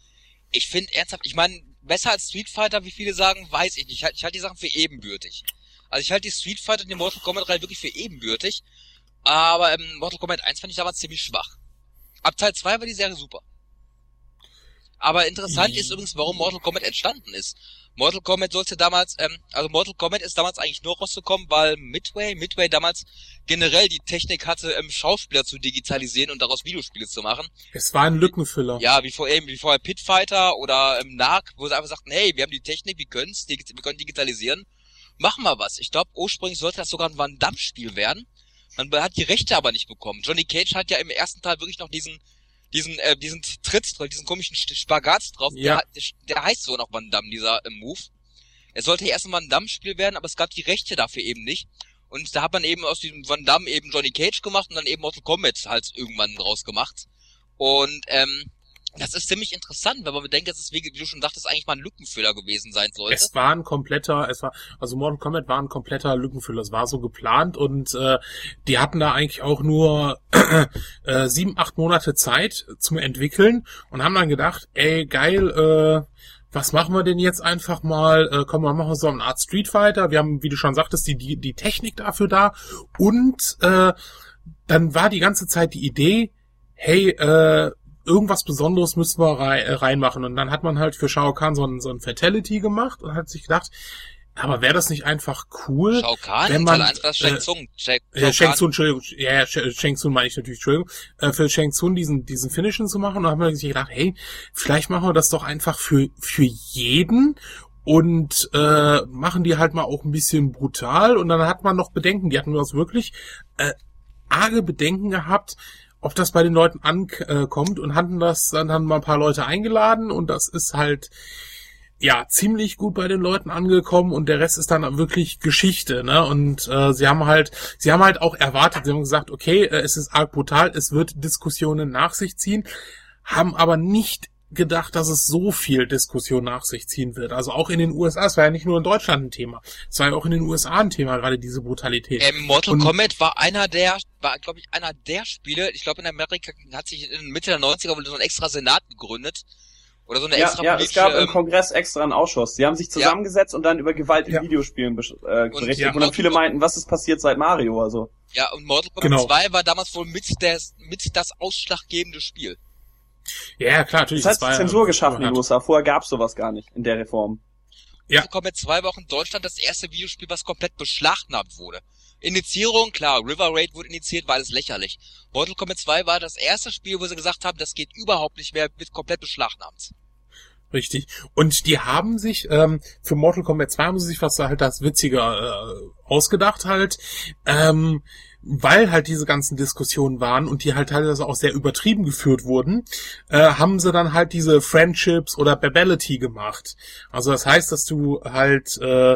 ich finde ernsthaft, ich meine, besser als Street Fighter, wie viele sagen, weiß ich nicht. Ich halte halt die Sachen für ebenbürtig. Also ich halte die Street Fighter und die Mortal Kombat Reihe wirklich für ebenbürtig. Aber ähm, Mortal Kombat 1 fand ich damals ziemlich schwach. Ab Teil 2 war die Serie super. Aber interessant mhm. ist übrigens, warum Mortal Kombat entstanden ist. Mortal Kombat sollte damals, ähm, also Mortal Kombat ist damals eigentlich nur rausgekommen, weil Midway, Midway damals generell die Technik hatte, ähm, Schauspieler zu digitalisieren und daraus Videospiele zu machen. Es war ein Lückenfüller. Ja, wie vor eben, wie vorher Pitfighter oder ähm, Narc, wo sie einfach sagten, hey, wir haben die Technik, wir können's, wir können digitalisieren, machen wir was. Ich glaube, ursprünglich sollte das sogar ein Van Damme-Spiel werden. Man hat die Rechte aber nicht bekommen. Johnny Cage hat ja im ersten Teil wirklich noch diesen diesen, äh, diesen Tritt, diesen komischen Spagat drauf, ja. der, der heißt so noch Van Damme, dieser äh, Move. Es sollte erst ein Van Damme-Spiel werden, aber es gab die Rechte dafür eben nicht. Und da hat man eben aus diesem Van Damme eben Johnny Cage gemacht und dann eben Mortal Kombat halt irgendwann draus gemacht. Und ähm, das ist ziemlich interessant, wenn man bedenkt, dass es, wie, du schon dachtest, eigentlich mal ein Lückenfüller gewesen sein sollte. Es war ein kompletter, es war, also Mortal Kombat war ein kompletter Lückenfüller. Es war so geplant und äh, die hatten da eigentlich auch nur äh, sieben, acht Monate Zeit zum Entwickeln und haben dann gedacht, ey, geil, äh, was machen wir denn jetzt einfach mal? Äh, komm, wir machen so eine Art Street Fighter. Wir haben, wie du schon sagtest, die, die, die Technik dafür da. Und äh, dann war die ganze Zeit die Idee, hey, äh, irgendwas Besonderes müssen wir äh, reinmachen. Und dann hat man halt für Shao Kahn so ein, so ein Fatality gemacht und hat sich gedacht, aber wäre das nicht einfach cool, Shao Kahn, wenn man einfach Shang Tsung, Shang, äh, Shang Tsung, Entschuldigung, ja, Shang Tsung meine ich natürlich, Entschuldigung, äh, für Shang Tsung diesen diesen Finishen zu machen. Und dann haben wir sich gedacht, hey, vielleicht machen wir das doch einfach für für jeden und äh, machen die halt mal auch ein bisschen brutal. Und dann hat man noch Bedenken, die hatten wir das wirklich äh, arge Bedenken gehabt, ob das bei den Leuten ankommt und hatten das dann haben mal ein paar Leute eingeladen und das ist halt ja ziemlich gut bei den Leuten angekommen und der Rest ist dann wirklich Geschichte, ne? Und äh, sie haben halt, sie haben halt auch erwartet, sie haben gesagt, okay, äh, es ist arg brutal, es wird Diskussionen nach sich ziehen, haben aber nicht gedacht, dass es so viel Diskussion nach sich ziehen wird. Also auch in den USA, es war ja nicht nur in Deutschland ein Thema, es war ja auch in den USA ein Thema, gerade diese Brutalität. Ähm, Mortal Und Kombat war einer der, war glaube ich einer der Spiele, ich glaube in Amerika hat sich in Mitte der 90er wohl so ein extra Senat gegründet, oder so eine ja, extra Ja, es gab im Kongress extra einen Ausschuss. Sie haben sich zusammengesetzt ja. und dann über Gewalt in ja. Videospielen äh, berichtet. Und, ja, und dann viele meinten, was ist passiert seit Mario? Also. Ja, und Mortal Kombat genau. 2 war damals wohl mit, des, mit das ausschlaggebende Spiel. Ja, klar, natürlich. Das hat Zensur geschaffen in den USA. Vorher gab's sowas gar nicht in der Reform. Ja. Mortal Kombat 2 war auch in Deutschland das erste Videospiel, was komplett beschlagnahmt wurde. Initiierung, klar, River Raid wurde initiiert, war alles lächerlich. Mortal Kombat 2 war das erste Spiel, wo sie gesagt haben, das geht überhaupt nicht mehr, wird komplett beschlagnahmt. Richtig. Und die haben sich, ähm, für Mortal Kombat 2 haben sie sich was halt das witziger äh, ausgedacht halt. Ähm, weil halt diese ganzen Diskussionen waren und die halt teilweise auch sehr übertrieben geführt wurden, äh, haben sie dann halt diese Friendships oder Babelity gemacht. Also das heißt, dass du halt äh,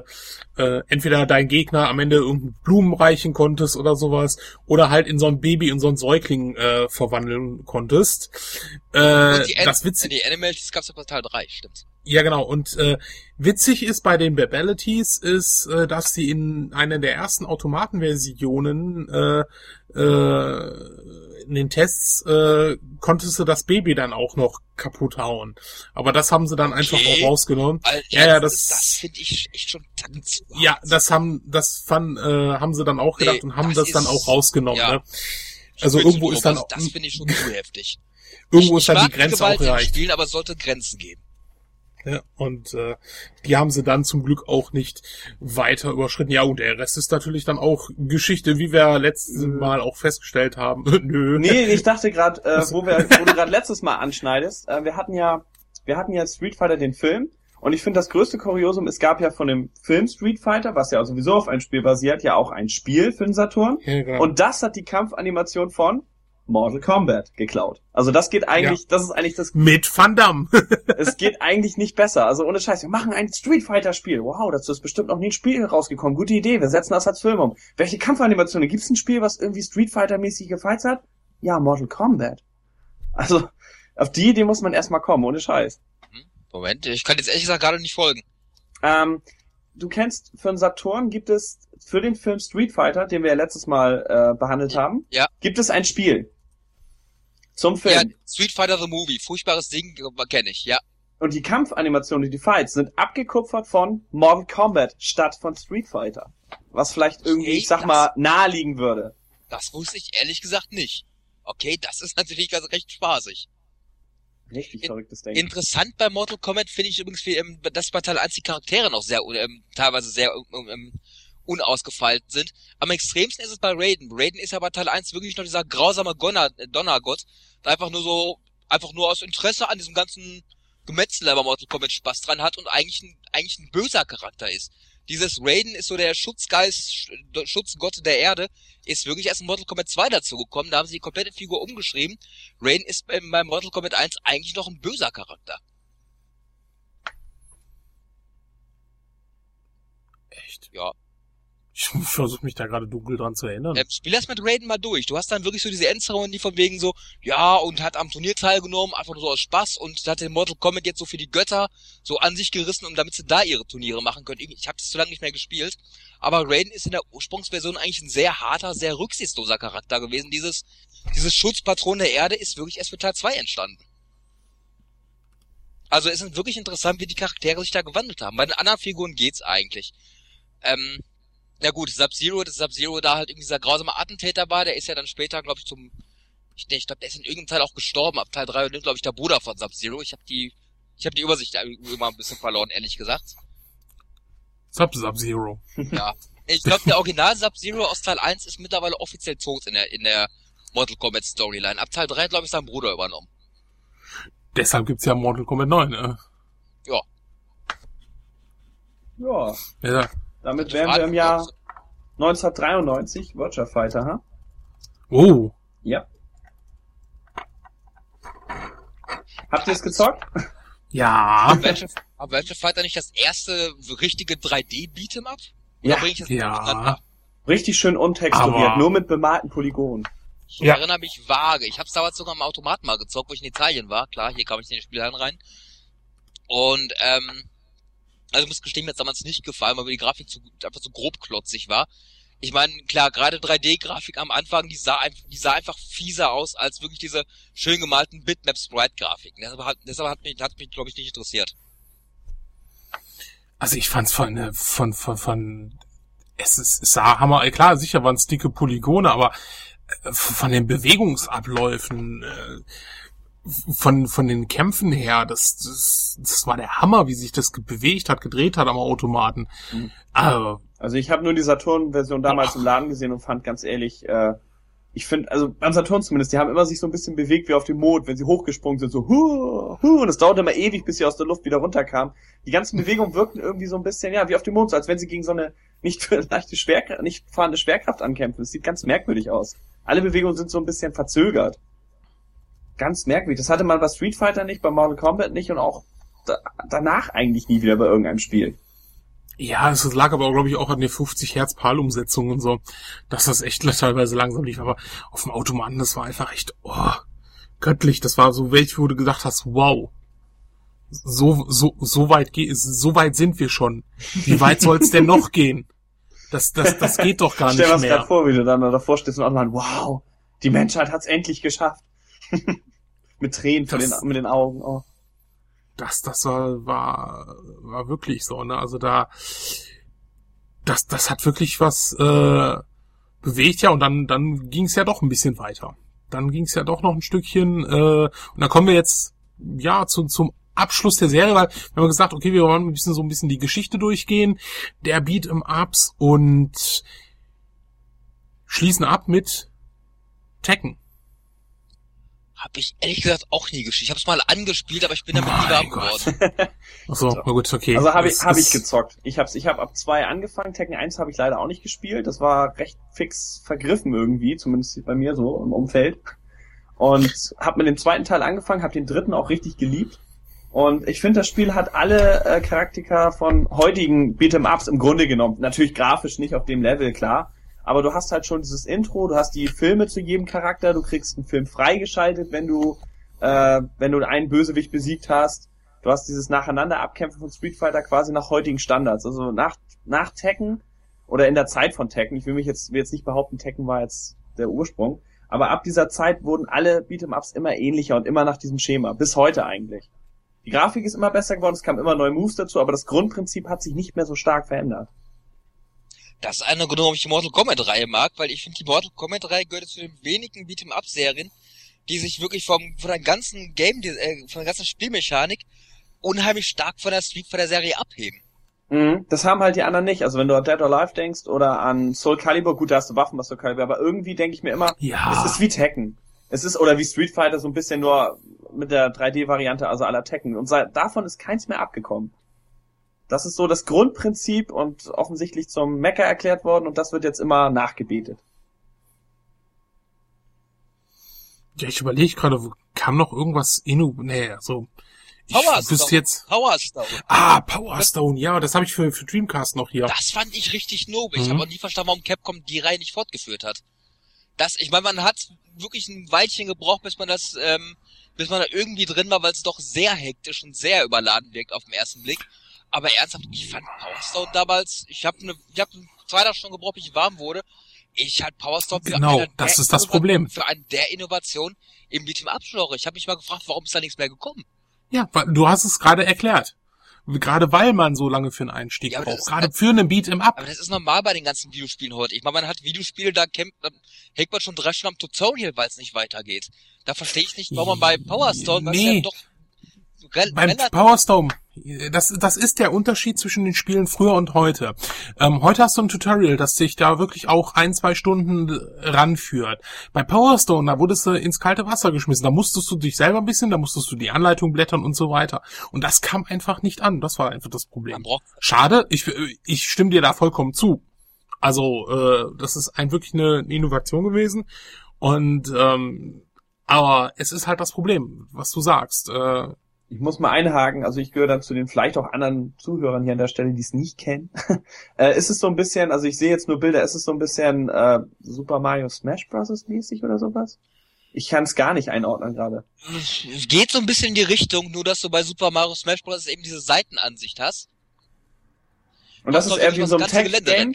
äh, entweder dein Gegner am Ende irgendeinen Blumen reichen konntest oder sowas oder halt in so ein Baby, in so ein Säugling äh, verwandeln konntest. Äh, das witzig. Die Animals gab's ja Teil 3, stimmt. Ja, genau. Und äh, witzig ist bei den Babalities ist, äh, dass sie in einer der ersten Automatenversionen äh, äh, in den Tests äh, konntest du das Baby dann auch noch kaputt hauen. Aber das haben sie dann okay. einfach auch rausgenommen. Alter, ja, ja, das, das finde ich echt schon zu Ja, das haben, das fand, äh, haben sie dann auch gedacht nee, und haben das, das dann auch rausgenommen. Ja. Ne? Also irgendwo ist dann auch, das finde ich schon zu heftig. Irgendwo ich, ist dann die Grenze Gewalt auch erreicht. Spielen, aber es sollte Grenzen geben. Ja, und äh, die haben sie dann zum Glück auch nicht weiter überschritten. Ja, und der Rest ist natürlich dann auch Geschichte, wie wir letztes Mal auch festgestellt haben. Nö. Nee, ich dachte gerade, äh, wo, wir, wo du gerade letztes Mal anschneidest, äh, wir hatten ja, wir hatten ja Street Fighter den Film und ich finde das größte Kuriosum, es gab ja von dem Film Street Fighter, was ja sowieso auf ein Spiel basiert, ja auch ein Spiel für den Saturn. Ja, genau. Und das hat die Kampfanimation von Mortal Kombat geklaut. Also das geht eigentlich, ja. das ist eigentlich das... Mit Van Damme. es geht eigentlich nicht besser. Also ohne Scheiß, wir machen ein Street Fighter Spiel. Wow, dazu ist bestimmt noch nie ein Spiel rausgekommen. Gute Idee, wir setzen das als Film um. Welche Kampfanimationen? Gibt es ein Spiel, was irgendwie Street Fighter mäßig gefights hat? Ja, Mortal Kombat. Also, auf die Idee muss man erstmal kommen, ohne Scheiß. Moment, ich kann jetzt ehrlich gesagt gerade nicht folgen. Ähm, du kennst, für den Saturn gibt es, für den Film Street Fighter, den wir ja letztes Mal äh, behandelt haben, ja. gibt es ein Spiel. Zum Film. Ja, Street Fighter the Movie. Furchtbares Ding, kenne ich, ja. Und die Kampfanimationen, die Fights, sind abgekupfert von Mortal Kombat statt von Street Fighter. Was vielleicht irgendwie, okay, ich sag mal, naheliegen würde. Das wusste ich ehrlich gesagt nicht. Okay, das ist natürlich also recht spaßig. Richtig verrücktes Ding. Interessant bei Mortal Kombat finde ich übrigens, wie, ähm, dass bei Teil 1 die Charaktere noch sehr, ähm, teilweise sehr ähm, unausgefeilt sind. Am extremsten ist es bei Raiden. Raiden ist ja bei Teil 1 wirklich noch dieser grausame Donnergott, der einfach nur so, einfach nur aus Interesse an diesem ganzen Gemetzel bei Mortal Kombat Spaß dran hat und eigentlich ein, eigentlich ein böser Charakter ist. Dieses Raiden ist so der Schutzgeist, Schutzgott der Erde, ist wirklich erst in Mortal Kombat 2 dazu gekommen. Da haben sie die komplette Figur umgeschrieben. Raiden ist bei Mortal Kombat 1 eigentlich noch ein böser Charakter. Echt? Ja. Ich versuche mich da gerade dunkel dran zu erinnern. Ähm, spiel das mit Raiden mal durch. Du hast dann wirklich so diese Endzeremonie von wegen so, ja, und hat am Turnier teilgenommen, einfach nur so aus Spaß und hat den Mortal Kombat jetzt so für die Götter so an sich gerissen, um damit sie da ihre Turniere machen können. Ich habe das zu lange nicht mehr gespielt. Aber Raiden ist in der Ursprungsversion eigentlich ein sehr harter, sehr rücksichtsloser Charakter gewesen. Dieses, dieses Schutzpatron der Erde ist wirklich erst für Teil 2 entstanden. Also es ist wirklich interessant, wie die Charaktere sich da gewandelt haben. Bei den anderen Figuren geht's eigentlich. Ähm, na gut, Sub-Zero, das Sub-Zero da halt irgendwie dieser grausame Attentäter war, der ist ja dann später, glaube ich, zum, ich, ich glaube, der ist in irgendeinem Teil auch gestorben, ab Teil 3 und glaube ich, der Bruder von Sub-Zero. Ich habe die, ich habe die Übersicht immer ein bisschen verloren, ehrlich gesagt. Sub-Sub-Zero. Ja. Ich glaube, der Original Sub-Zero aus Teil 1 ist mittlerweile offiziell tot in der, in der Mortal Kombat Storyline. Ab Teil 3, glaube ich, sein Bruder übernommen. Deshalb gibt's ja Mortal Kombat 9, ne? Ja. Ja. ja. Damit wären wir im Jahr 1993 Virtua Fighter, ha? Oh. Ja. Habt ihr es gezockt? Ja. Aber Virtua Fighter nicht das erste richtige 3D Beat'em Up? Ja. ja. Richtig schön untexturiert, nur mit bemalten Polygonen. Ich ja. erinnere mich vage. Ich hab's damals sogar am Automaten mal gezockt, wo ich in Italien war. Klar, hier kam ich in den Spielhallen rein. Und ähm, also ich muss gestehen, mir hat damals nicht gefallen, weil die Grafik zu, einfach so grobklotzig war. Ich meine, klar, gerade 3D-Grafik am Anfang, die sah, die sah einfach fieser aus als wirklich diese schön gemalten Bitmap-Sprite-Grafiken. Deshalb hat, deshalb hat mich, hat mich glaube ich, nicht interessiert. Also ich fand's von, äh, von, von, von, es, ist, es sah hammer, klar, sicher waren es dicke Polygone, aber äh, von den Bewegungsabläufen, äh, von, von den Kämpfen her, das, das, das war der Hammer, wie sich das bewegt hat, gedreht hat am Automaten. Mhm. Also, also ich habe nur die Saturn-Version damals oh. im Laden gesehen und fand ganz ehrlich, äh, ich finde, also beim Saturn zumindest, die haben immer sich so ein bisschen bewegt wie auf dem Mond, wenn sie hochgesprungen sind, so hu, hu, und es dauerte immer ewig, bis sie aus der Luft wieder runterkamen. Die ganzen Bewegungen wirkten irgendwie so ein bisschen, ja, wie auf dem Mond, so als wenn sie gegen so eine nicht leichte Schwerkraft, nicht fahrende Schwerkraft ankämpfen. Das sieht ganz merkwürdig aus. Alle Bewegungen sind so ein bisschen verzögert ganz merkwürdig. Das hatte man bei Street Fighter nicht, bei Mortal Kombat nicht und auch da, danach eigentlich nie wieder bei irgendeinem Spiel. Ja, es lag aber, glaube ich, auch an der 50 Hertz PAL-Umsetzung und so, dass das echt teilweise langsam lief. Aber auf dem Automaten, das war einfach echt, oh, göttlich. Das war so welch, wo du gedacht hast, wow. So, so, so weit geht, so weit sind wir schon. Wie weit soll's denn noch gehen? Das, das, das geht doch gar nicht mehr. Stell dir das gerade vor, wie du dann davor stehst und online, wow, die Menschheit hat's endlich geschafft. mit Tränen das, den, mit den Augen. Oh. Das, das war, war, war wirklich so, ne? Also da, das, das hat wirklich was äh, bewegt, ja, und dann, dann ging es ja doch ein bisschen weiter. Dann ging es ja doch noch ein Stückchen, äh, und dann kommen wir jetzt ja zu, zum Abschluss der Serie, weil wir haben gesagt, okay, wir wollen ein bisschen so ein bisschen die Geschichte durchgehen, der Beat im Ups und schließen ab mit Tekken. Hab ich ehrlich gesagt auch nie gespielt. Ich habe es mal angespielt, aber ich bin damit nie warm geworden. Achso, na gut, okay. Also habe ich, hab ich gezockt. Ich habe ich hab ab zwei angefangen. Tekken 1 habe ich leider auch nicht gespielt. Das war recht fix vergriffen irgendwie, zumindest bei mir so im Umfeld. Und hab mit dem zweiten Teil angefangen, hab den dritten auch richtig geliebt. Und ich finde, das Spiel hat alle äh, Charakter von heutigen Beat'em-Ups im Grunde genommen. Natürlich grafisch nicht auf dem Level, klar. Aber du hast halt schon dieses Intro, du hast die Filme zu jedem Charakter, du kriegst einen Film freigeschaltet, wenn du, äh, wenn du einen Bösewicht besiegt hast. Du hast dieses Nacheinander Abkämpfen von Street Fighter quasi nach heutigen Standards. Also nach, nach Tekken oder in der Zeit von Tekken. Ich will mich jetzt, will jetzt nicht behaupten, Tekken war jetzt der Ursprung. Aber ab dieser Zeit wurden alle Beat'em-Ups immer ähnlicher und immer nach diesem Schema. Bis heute eigentlich. Die Grafik ist immer besser geworden, es kamen immer neue Moves dazu, aber das Grundprinzip hat sich nicht mehr so stark verändert. Das ist einer Grund, warum ich die Mortal Kombat Reihe mag, weil ich finde, die Mortal Kombat Reihe gehört zu den wenigen Beat'em Up Serien, die sich wirklich vom, von der ganzen Game, äh, von der ganzen Spielmechanik unheimlich stark von der Street Fighter Serie abheben. Mhm, das haben halt die anderen nicht. Also wenn du an Dead or Alive denkst oder an Soul Calibur, gut, da hast du Waffen, was Soul Calibur, aber irgendwie denke ich mir immer, Ja. es ist wie Tekken. Es ist, oder wie Street Fighter, so ein bisschen nur mit der 3D-Variante, also aller Tekken. Und seit, davon ist keins mehr abgekommen. Das ist so das Grundprinzip und offensichtlich zum Mecker erklärt worden und das wird jetzt immer nachgebetet. Ja, ich überlege gerade, wo- kam noch irgendwas Inno, nee, also, ich Power wüsste Stone. jetzt, Power Stone. ah, Power Stone, ja, das habe ich für, für Dreamcast noch hier. Das fand ich richtig nobel. Ich Mhm. habe auch nie verstanden, warum Capcom die Reihe nicht fortgeführt hat. Das, ich meine, man hat wirklich ein Weilchen gebraucht, bis man das, ähm, bis man da irgendwie drin war, weil es doch sehr hektisch und sehr überladen wirkt auf den ersten Blick. Aber ernsthaft, ich fand Power Stone damals, ich habe ne, ich habe zwei Tage schon gebraucht, bis ich warm wurde. Ich hatte Power Stone für Genau, das ist das Innova- Problem. Für eine der Innovationen im Genre. Ich habe mich mal gefragt, warum ist da nichts mehr gekommen? Ja, weil- du hast es gerade erklärt. Gerade weil man so lange für einen Einstieg Ja, braucht. Gerade für einen Beat'em Up. Aber das ist normal bei den ganzen Videospielen heute. Ich meine, man hat Videospiele, da kämpft, da hängt man schon drei Stunden am Tutorial, weil es nicht weitergeht. Da verstehe ich nicht, warum man bei Power Stone, was Nee. ja doch Beim Power Stone, das, das ist der Unterschied zwischen den Spielen früher und heute. Ähm, heute hast du ein Tutorial, das sich da wirklich auch ein, zwei Stunden ranführt. Bei Power Stone, da wurdest du ins kalte Wasser geschmissen. Da musstest du dich selber ein bisschen, da musstest du die Anleitung blättern und so weiter. Und das kam einfach nicht an. Das war einfach das Problem. Schade, ich, ich stimme dir da vollkommen zu. Also, äh, das ist ein, wirklich eine Innovation gewesen. Und ähm, aber es ist halt das Problem, was du sagst. Äh, Ich muss mal einhaken, also ich gehöre dann zu den vielleicht auch anderen Zuhörern hier an der Stelle, die es nicht kennen. äh, ist es so ein bisschen, also ich sehe jetzt nur Bilder, ist es so ein bisschen äh, Super Mario Smash Bros. mäßig oder sowas? Ich kann es gar nicht einordnen gerade. es geht so ein bisschen in die Richtung, nur dass du bei Super Mario Smash Bros. eben diese Seitenansicht hast. Und das ist eher wie so ein Tech-Game.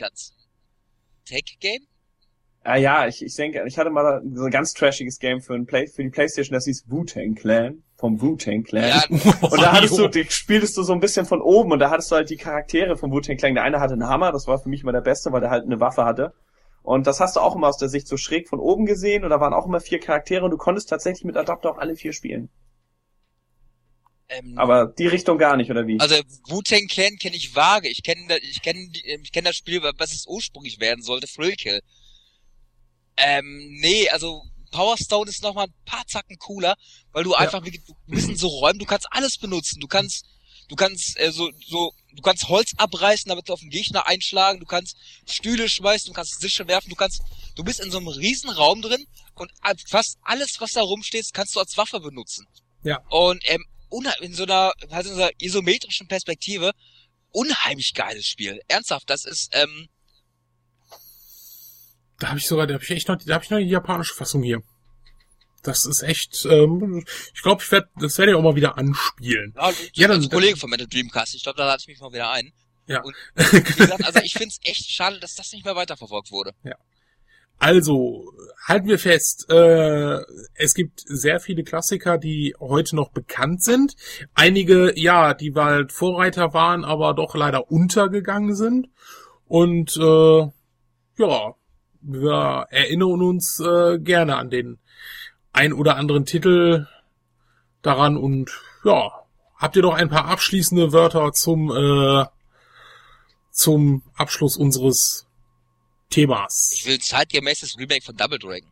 Tech-Game? Ah ja, ich, ich denke, ich hatte mal so ein ganz trashiges Game für, ein Play, für die Playstation, das hieß Wu-Tang Clan, vom Wu-Tang Clan. Ja, Und da hattest du, die spieltest du so ein bisschen von oben und da hattest du halt die Charaktere vom Wu-Tang Clan. Der eine hatte einen Hammer, das war für mich immer der Beste, weil der halt eine Waffe hatte. Und das hast du auch immer aus der Sicht so schräg von oben gesehen und da waren auch immer vier Charaktere und du konntest tatsächlich mit Adapter auch alle vier spielen. ähm, Aber die Richtung gar nicht, oder wie? Also Wu-Tang Clan kenne ich vage. Ich kenne ich kenne ich kenne das Spiel, was es ursprünglich werden sollte, Thrillkill. Ähm, nee, also Power Stone ist noch mal ein paar Zacken cooler, weil du einfach wirklich- du bist in so Räumen, du kannst alles benutzen. Du kannst du kannst äh, so so du kannst Holz abreißen, damit du auf den Gegner einschlagen, du kannst Stühle schmeißen, du kannst Sische werfen, du kannst du bist in so einem riesen Raum drin und fast alles was da rumsteht, kannst du als Waffe benutzen. Ja. Und ähm, in so einer, halt in so einer isometrischen Perspektive unheimlich geiles Spiel. Ernsthaft, das ist, ähm, Da habe ich sogar, da habe ich echt noch, da habe ich noch die japanische Fassung hier. Das ist echt, ähm, ich glaube, ich werde, das werde ich auch mal wieder anspielen. ja, Ja, dann- ein Kollege von Metal Dreamcast, ich glaube, da lade ich mich mal wieder ein. Ja. Und wie gesagt, also ich find's echt schade, dass das nicht mehr weiterverfolgt wurde. Also, halten wir fest, äh, es gibt sehr viele Klassiker, die heute noch bekannt sind. Einige, ja, die halt Vorreiter waren, aber doch leider untergegangen sind. Und äh, ja, wir erinnern uns äh, gerne an den ein oder anderen Titel daran und ja, habt ihr doch ein paar abschließende Wörter zum äh, zum Abschluss unseres Themas. Ich will zeitgemäßes Remake von Double Dragon.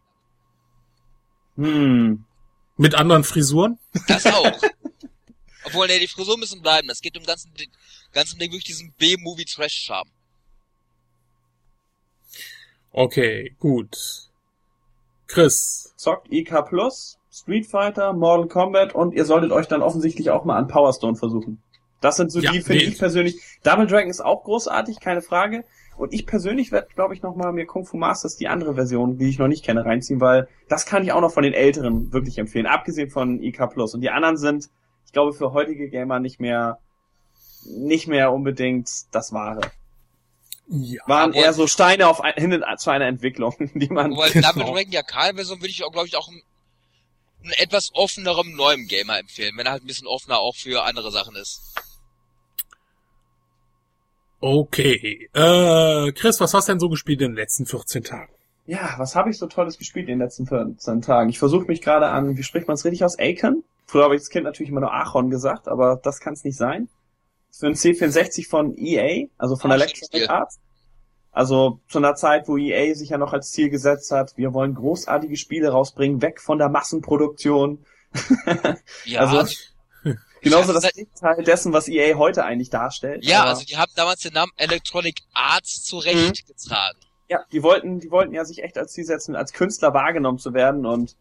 Hm. Mit anderen Frisuren? Das auch. Obwohl, nee, die Frisur müssen bleiben. Das geht um ganzen, ganzen Ding wirklich diesen B-Movie-Trash-Charme. Okay, gut. Chris. Zockt IK Plus Street Fighter, Mortal Kombat und ihr solltet euch dann offensichtlich auch mal an Power Stone versuchen. Das sind so Ja, die, finde nee. ich persönlich. Double Dragon ist auch großartig, keine Frage. Und ich persönlich werde, glaube ich, nochmal mir Kung Fu Masters die andere Version, die ich noch nicht kenne, reinziehen, weil das kann ich auch noch von den Älteren wirklich empfehlen, abgesehen von IK Plus. Und die anderen sind, ich glaube, für heutige Gamer nicht mehr, nicht mehr unbedingt das Wahre. Ja. Waren eher so Steine auf ein, hin zu einer Entwicklung, die man. Wobei Genau. Double Dragon ja Karl-Version würde ich auch, glaube ich, auch einen, einen etwas offenerem neuem Gamer empfehlen, wenn er halt ein bisschen offener auch für andere Sachen ist. Okay. Äh, Chris, was hast du denn so gespielt in den letzten 14 Tagen? Ja, was habe ich so Tolles gespielt in den letzten 14 Tagen? Ich versuche mich gerade an, wie spricht man es richtig aus? Aiken? Früher habe ich als Kind natürlich immer nur Aachen gesagt, aber das kann es nicht sein. Für ein C64 von EA, also von Ah, Electronic. Arts. Also zu einer Zeit, wo EA sich ja noch als Ziel gesetzt hat, wir wollen großartige Spiele rausbringen, weg von der Massenproduktion. Ja, Also, Genauso das Gegenteil dessen, was EA heute eigentlich darstellt. ja, also die haben damals den Namen Electronic Arts zurechtgetragen. Ja, die wollten, die wollten ja sich echt als Ziel setzen, als Künstler wahrgenommen zu werden und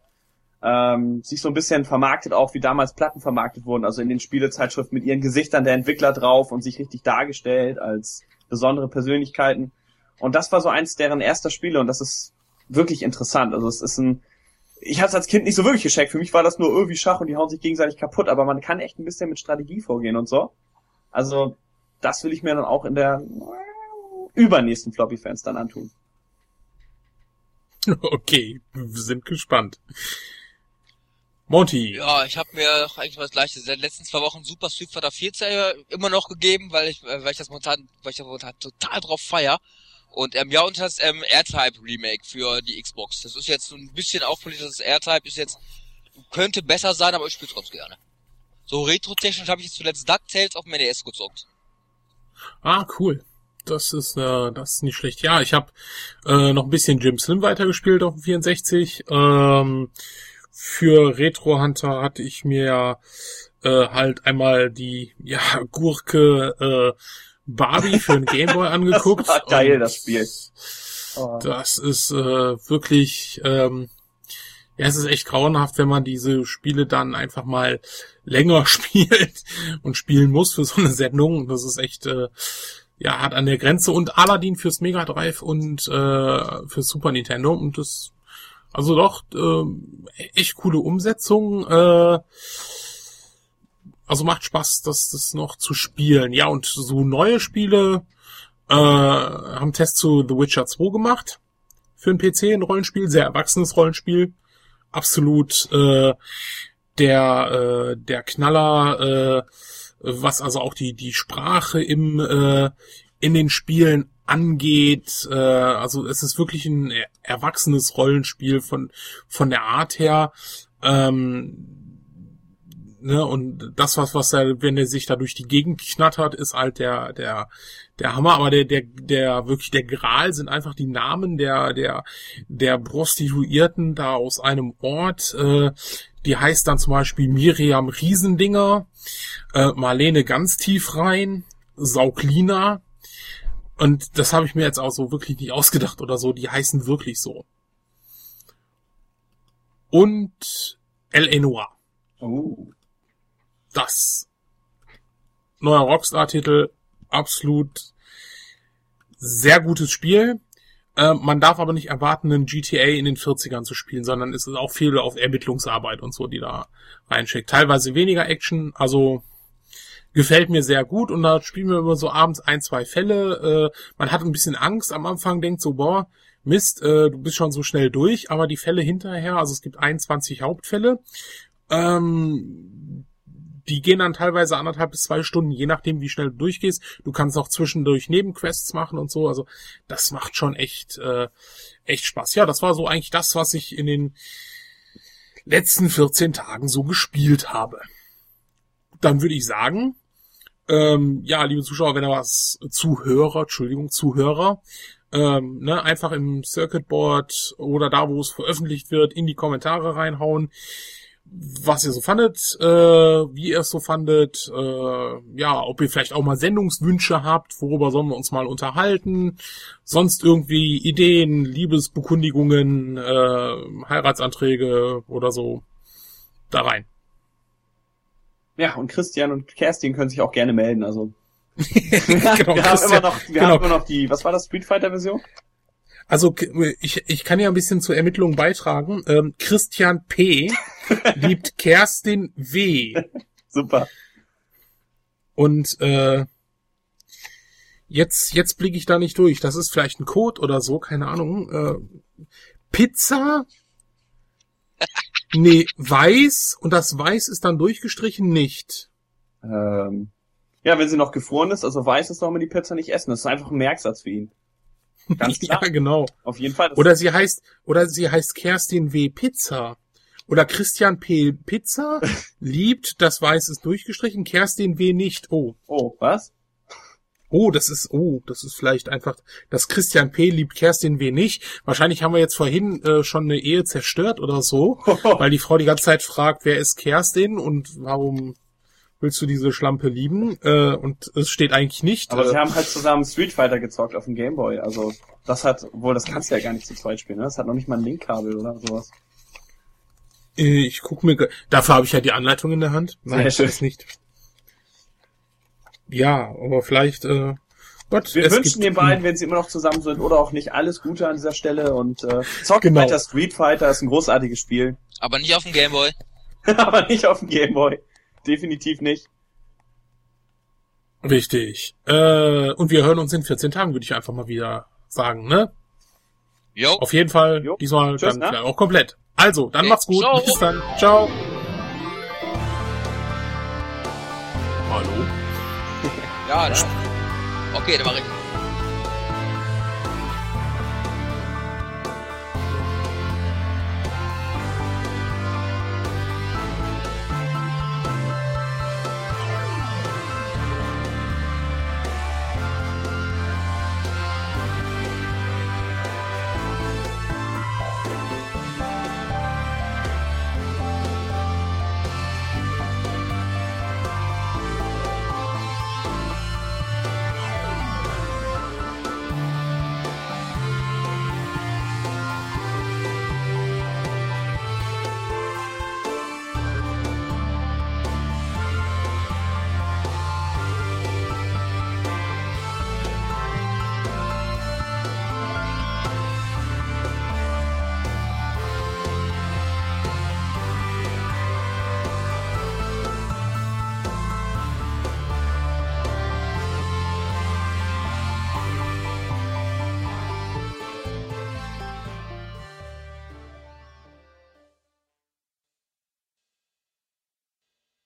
ähm, sich so ein bisschen vermarktet, auch wie damals Platten vermarktet wurden, also in den Spielezeitschriften mit ihren Gesichtern der Entwickler drauf und sich richtig dargestellt als besondere Persönlichkeiten. Und das war so eins deren erster Spiele und das ist wirklich interessant. Also es ist ein, ich habe es als Kind nicht so wirklich gescheckt. Für mich war das nur irgendwie Schach und die hauen sich gegenseitig kaputt, aber man kann echt ein bisschen mit Strategie vorgehen und so. Also das will ich mir dann auch in der übernächsten Floppy-Fans dann antun. Okay, wir sind gespannt. Monty. Ja, ich habe mir eigentlich mal das gleiche. Seit den letzten zwei Wochen Super Street Fighter 4 immer noch gegeben, weil ich, äh, weil ich das momentan, weil ich das momentan total drauf feier. Und ähm, ja, und das ähm, R-Type Remake für die Xbox. Das ist jetzt so ein bisschen aufpoliert, das R-Type ist jetzt, könnte besser sein, aber ich spiele trotzdem gerne. So retro-technisch habe ich jetzt zuletzt DuckTales auf dem NES gezockt. Ah, cool. Das ist, äh, das ist nicht schlecht. Ja, ich habe äh, noch ein bisschen Jim Slim weitergespielt auf dem 64. Ähm, für Retro Hunter hatte ich mir ja äh, halt einmal die ja, Gurke äh, Barbie für den Gameboy angeguckt. war geil, das Spiel. Oh. Das ist äh, wirklich, ähm, ja, es ist echt grauenhaft, wenn man diese Spiele dann einfach mal länger spielt und spielen muss für so eine Sendung. Das ist echt, äh, ja, hat an der Grenze. Und Aladdin fürs Mega Drive und äh, fürs Super Nintendo. Und das, also doch, äh, echt coole Umsetzung. Äh, also macht Spaß, das, das noch zu spielen. Ja, und so neue Spiele, äh, haben Test zu The Witcher 2 gemacht. Für ein PC, ein Rollenspiel, sehr erwachsenes Rollenspiel. Absolut äh, der, äh, der Knaller, äh, was also auch die, die Sprache im, äh, in den Spielen angeht. Äh, also es ist wirklich ein er- erwachsenes Rollenspiel von, von der Art her. Ähm, ne, und das, was, was er, wenn er sich da durch die Gegend knattert, ist halt der, der, der Hammer, aber der, der, der, wirklich der Gral sind einfach die Namen der, der, der Prostituierten da aus einem Ort, äh, die heißt dann zum Beispiel Miriam Riesendinger, äh, Marlene ganz tief rein, Sauklina, und das habe ich mir jetzt auch so wirklich nicht ausgedacht oder so, die heißen wirklich so. Und El Noir Oh. das. Neuer Rockstar-Titel, absolut sehr gutes Spiel. Äh, man darf aber nicht erwarten, einen GTA in den 40ern zu spielen, sondern es ist auch viel auf Ermittlungsarbeit und so, die da reinschickt. Teilweise weniger Action, also gefällt mir sehr gut und da spielen wir immer so abends ein, zwei Fälle. Äh, man hat ein bisschen Angst am Anfang, denkt so, boah, Mist, äh, du bist schon so schnell durch, aber die Fälle hinterher, also es gibt 21 Hauptfälle, ähm, die gehen dann teilweise anderthalb bis zwei Stunden, je nachdem, wie schnell du durchgehst. Du kannst auch zwischendurch Nebenquests machen und so. Also das macht schon echt, äh, echt Spaß. Ja, das war so eigentlich das, was ich in den letzten 14 Tagen so gespielt habe. Dann würde ich sagen, ähm, ja, liebe Zuschauer, wenn da was Zuhörer, Entschuldigung, Zuhörer, ähm, ne, einfach im Circuit Board oder da, wo es veröffentlicht wird, in die Kommentare reinhauen was ihr so fandet, äh, wie ihr es so fandet, äh, ja, ob ihr vielleicht auch mal Sendungswünsche habt, worüber sollen wir uns mal unterhalten, sonst irgendwie Ideen, Liebesbekundigungen, äh, Heiratsanträge oder so. da rein. Ja, und Christian und Kerstin können sich auch gerne melden, also. genau, wir haben immer noch, wir genau. haben immer noch die, was war das, Street Fighter Version? Also ich, ich kann ja ein bisschen zur Ermittlung beitragen. Ähm, Christian P. liebt Kerstin W. Super. Und äh, jetzt, jetzt blicke ich da nicht durch. Das ist vielleicht ein Code oder so, keine Ahnung. Äh, Pizza? Nee, weiß und das Weiß ist dann durchgestrichen nicht. Ähm, ja, wenn sie noch gefroren ist, also weiß ist, soll man die Pizza nicht essen. Das ist einfach ein Merksatz für ihn. Ganz ja, klar. genau. Auf jeden Fall. Oder sie heißt, oder sie heißt Kerstin W. Pizza. Oder Christian P. Pizza liebt, das Weiß ist durchgestrichen, Kerstin W. nicht. Oh. oh, was? Oh, das ist, oh, das ist vielleicht einfach, das Christian P. liebt Kerstin W. nicht. Wahrscheinlich haben wir jetzt vorhin äh, schon eine Ehe zerstört oder so, weil die Frau die ganze Zeit fragt, wer ist Kerstin und warum willst du diese Schlampe lieben? Äh, und es steht eigentlich nicht. Aber äh, sie haben halt zusammen Street Fighter gezockt auf dem Gameboy. Also das hat, wohl das kannst du ja gar nicht zu zweit spielen. Ne? Das hat noch nicht mal ein Linkkabel oder sowas. Äh, Ich guck mir, dafür habe ich ja die Anleitung in der Hand. Nein, das nicht. Ja, aber vielleicht, äh, Gott, Wir es wünschen gibt, den beiden, wenn sie immer noch zusammen sind oder auch nicht, alles Gute an dieser Stelle und äh, zockt Genau. weiter Street Fighter, ist ein großartiges Spiel. Aber nicht auf dem Gameboy. Aber nicht auf dem Gameboy. Definitiv nicht. Richtig. Äh, und wir hören uns in 14 Tagen, würde ich einfach mal wieder sagen, ne? Jo. Auf jeden Fall, Jo. diesmal Tschüss, dann ne? auch komplett. Also, dann Okay. macht's gut. Ciao. Bis dann. Ciao. Ja, dann. Okay, dann mache ich.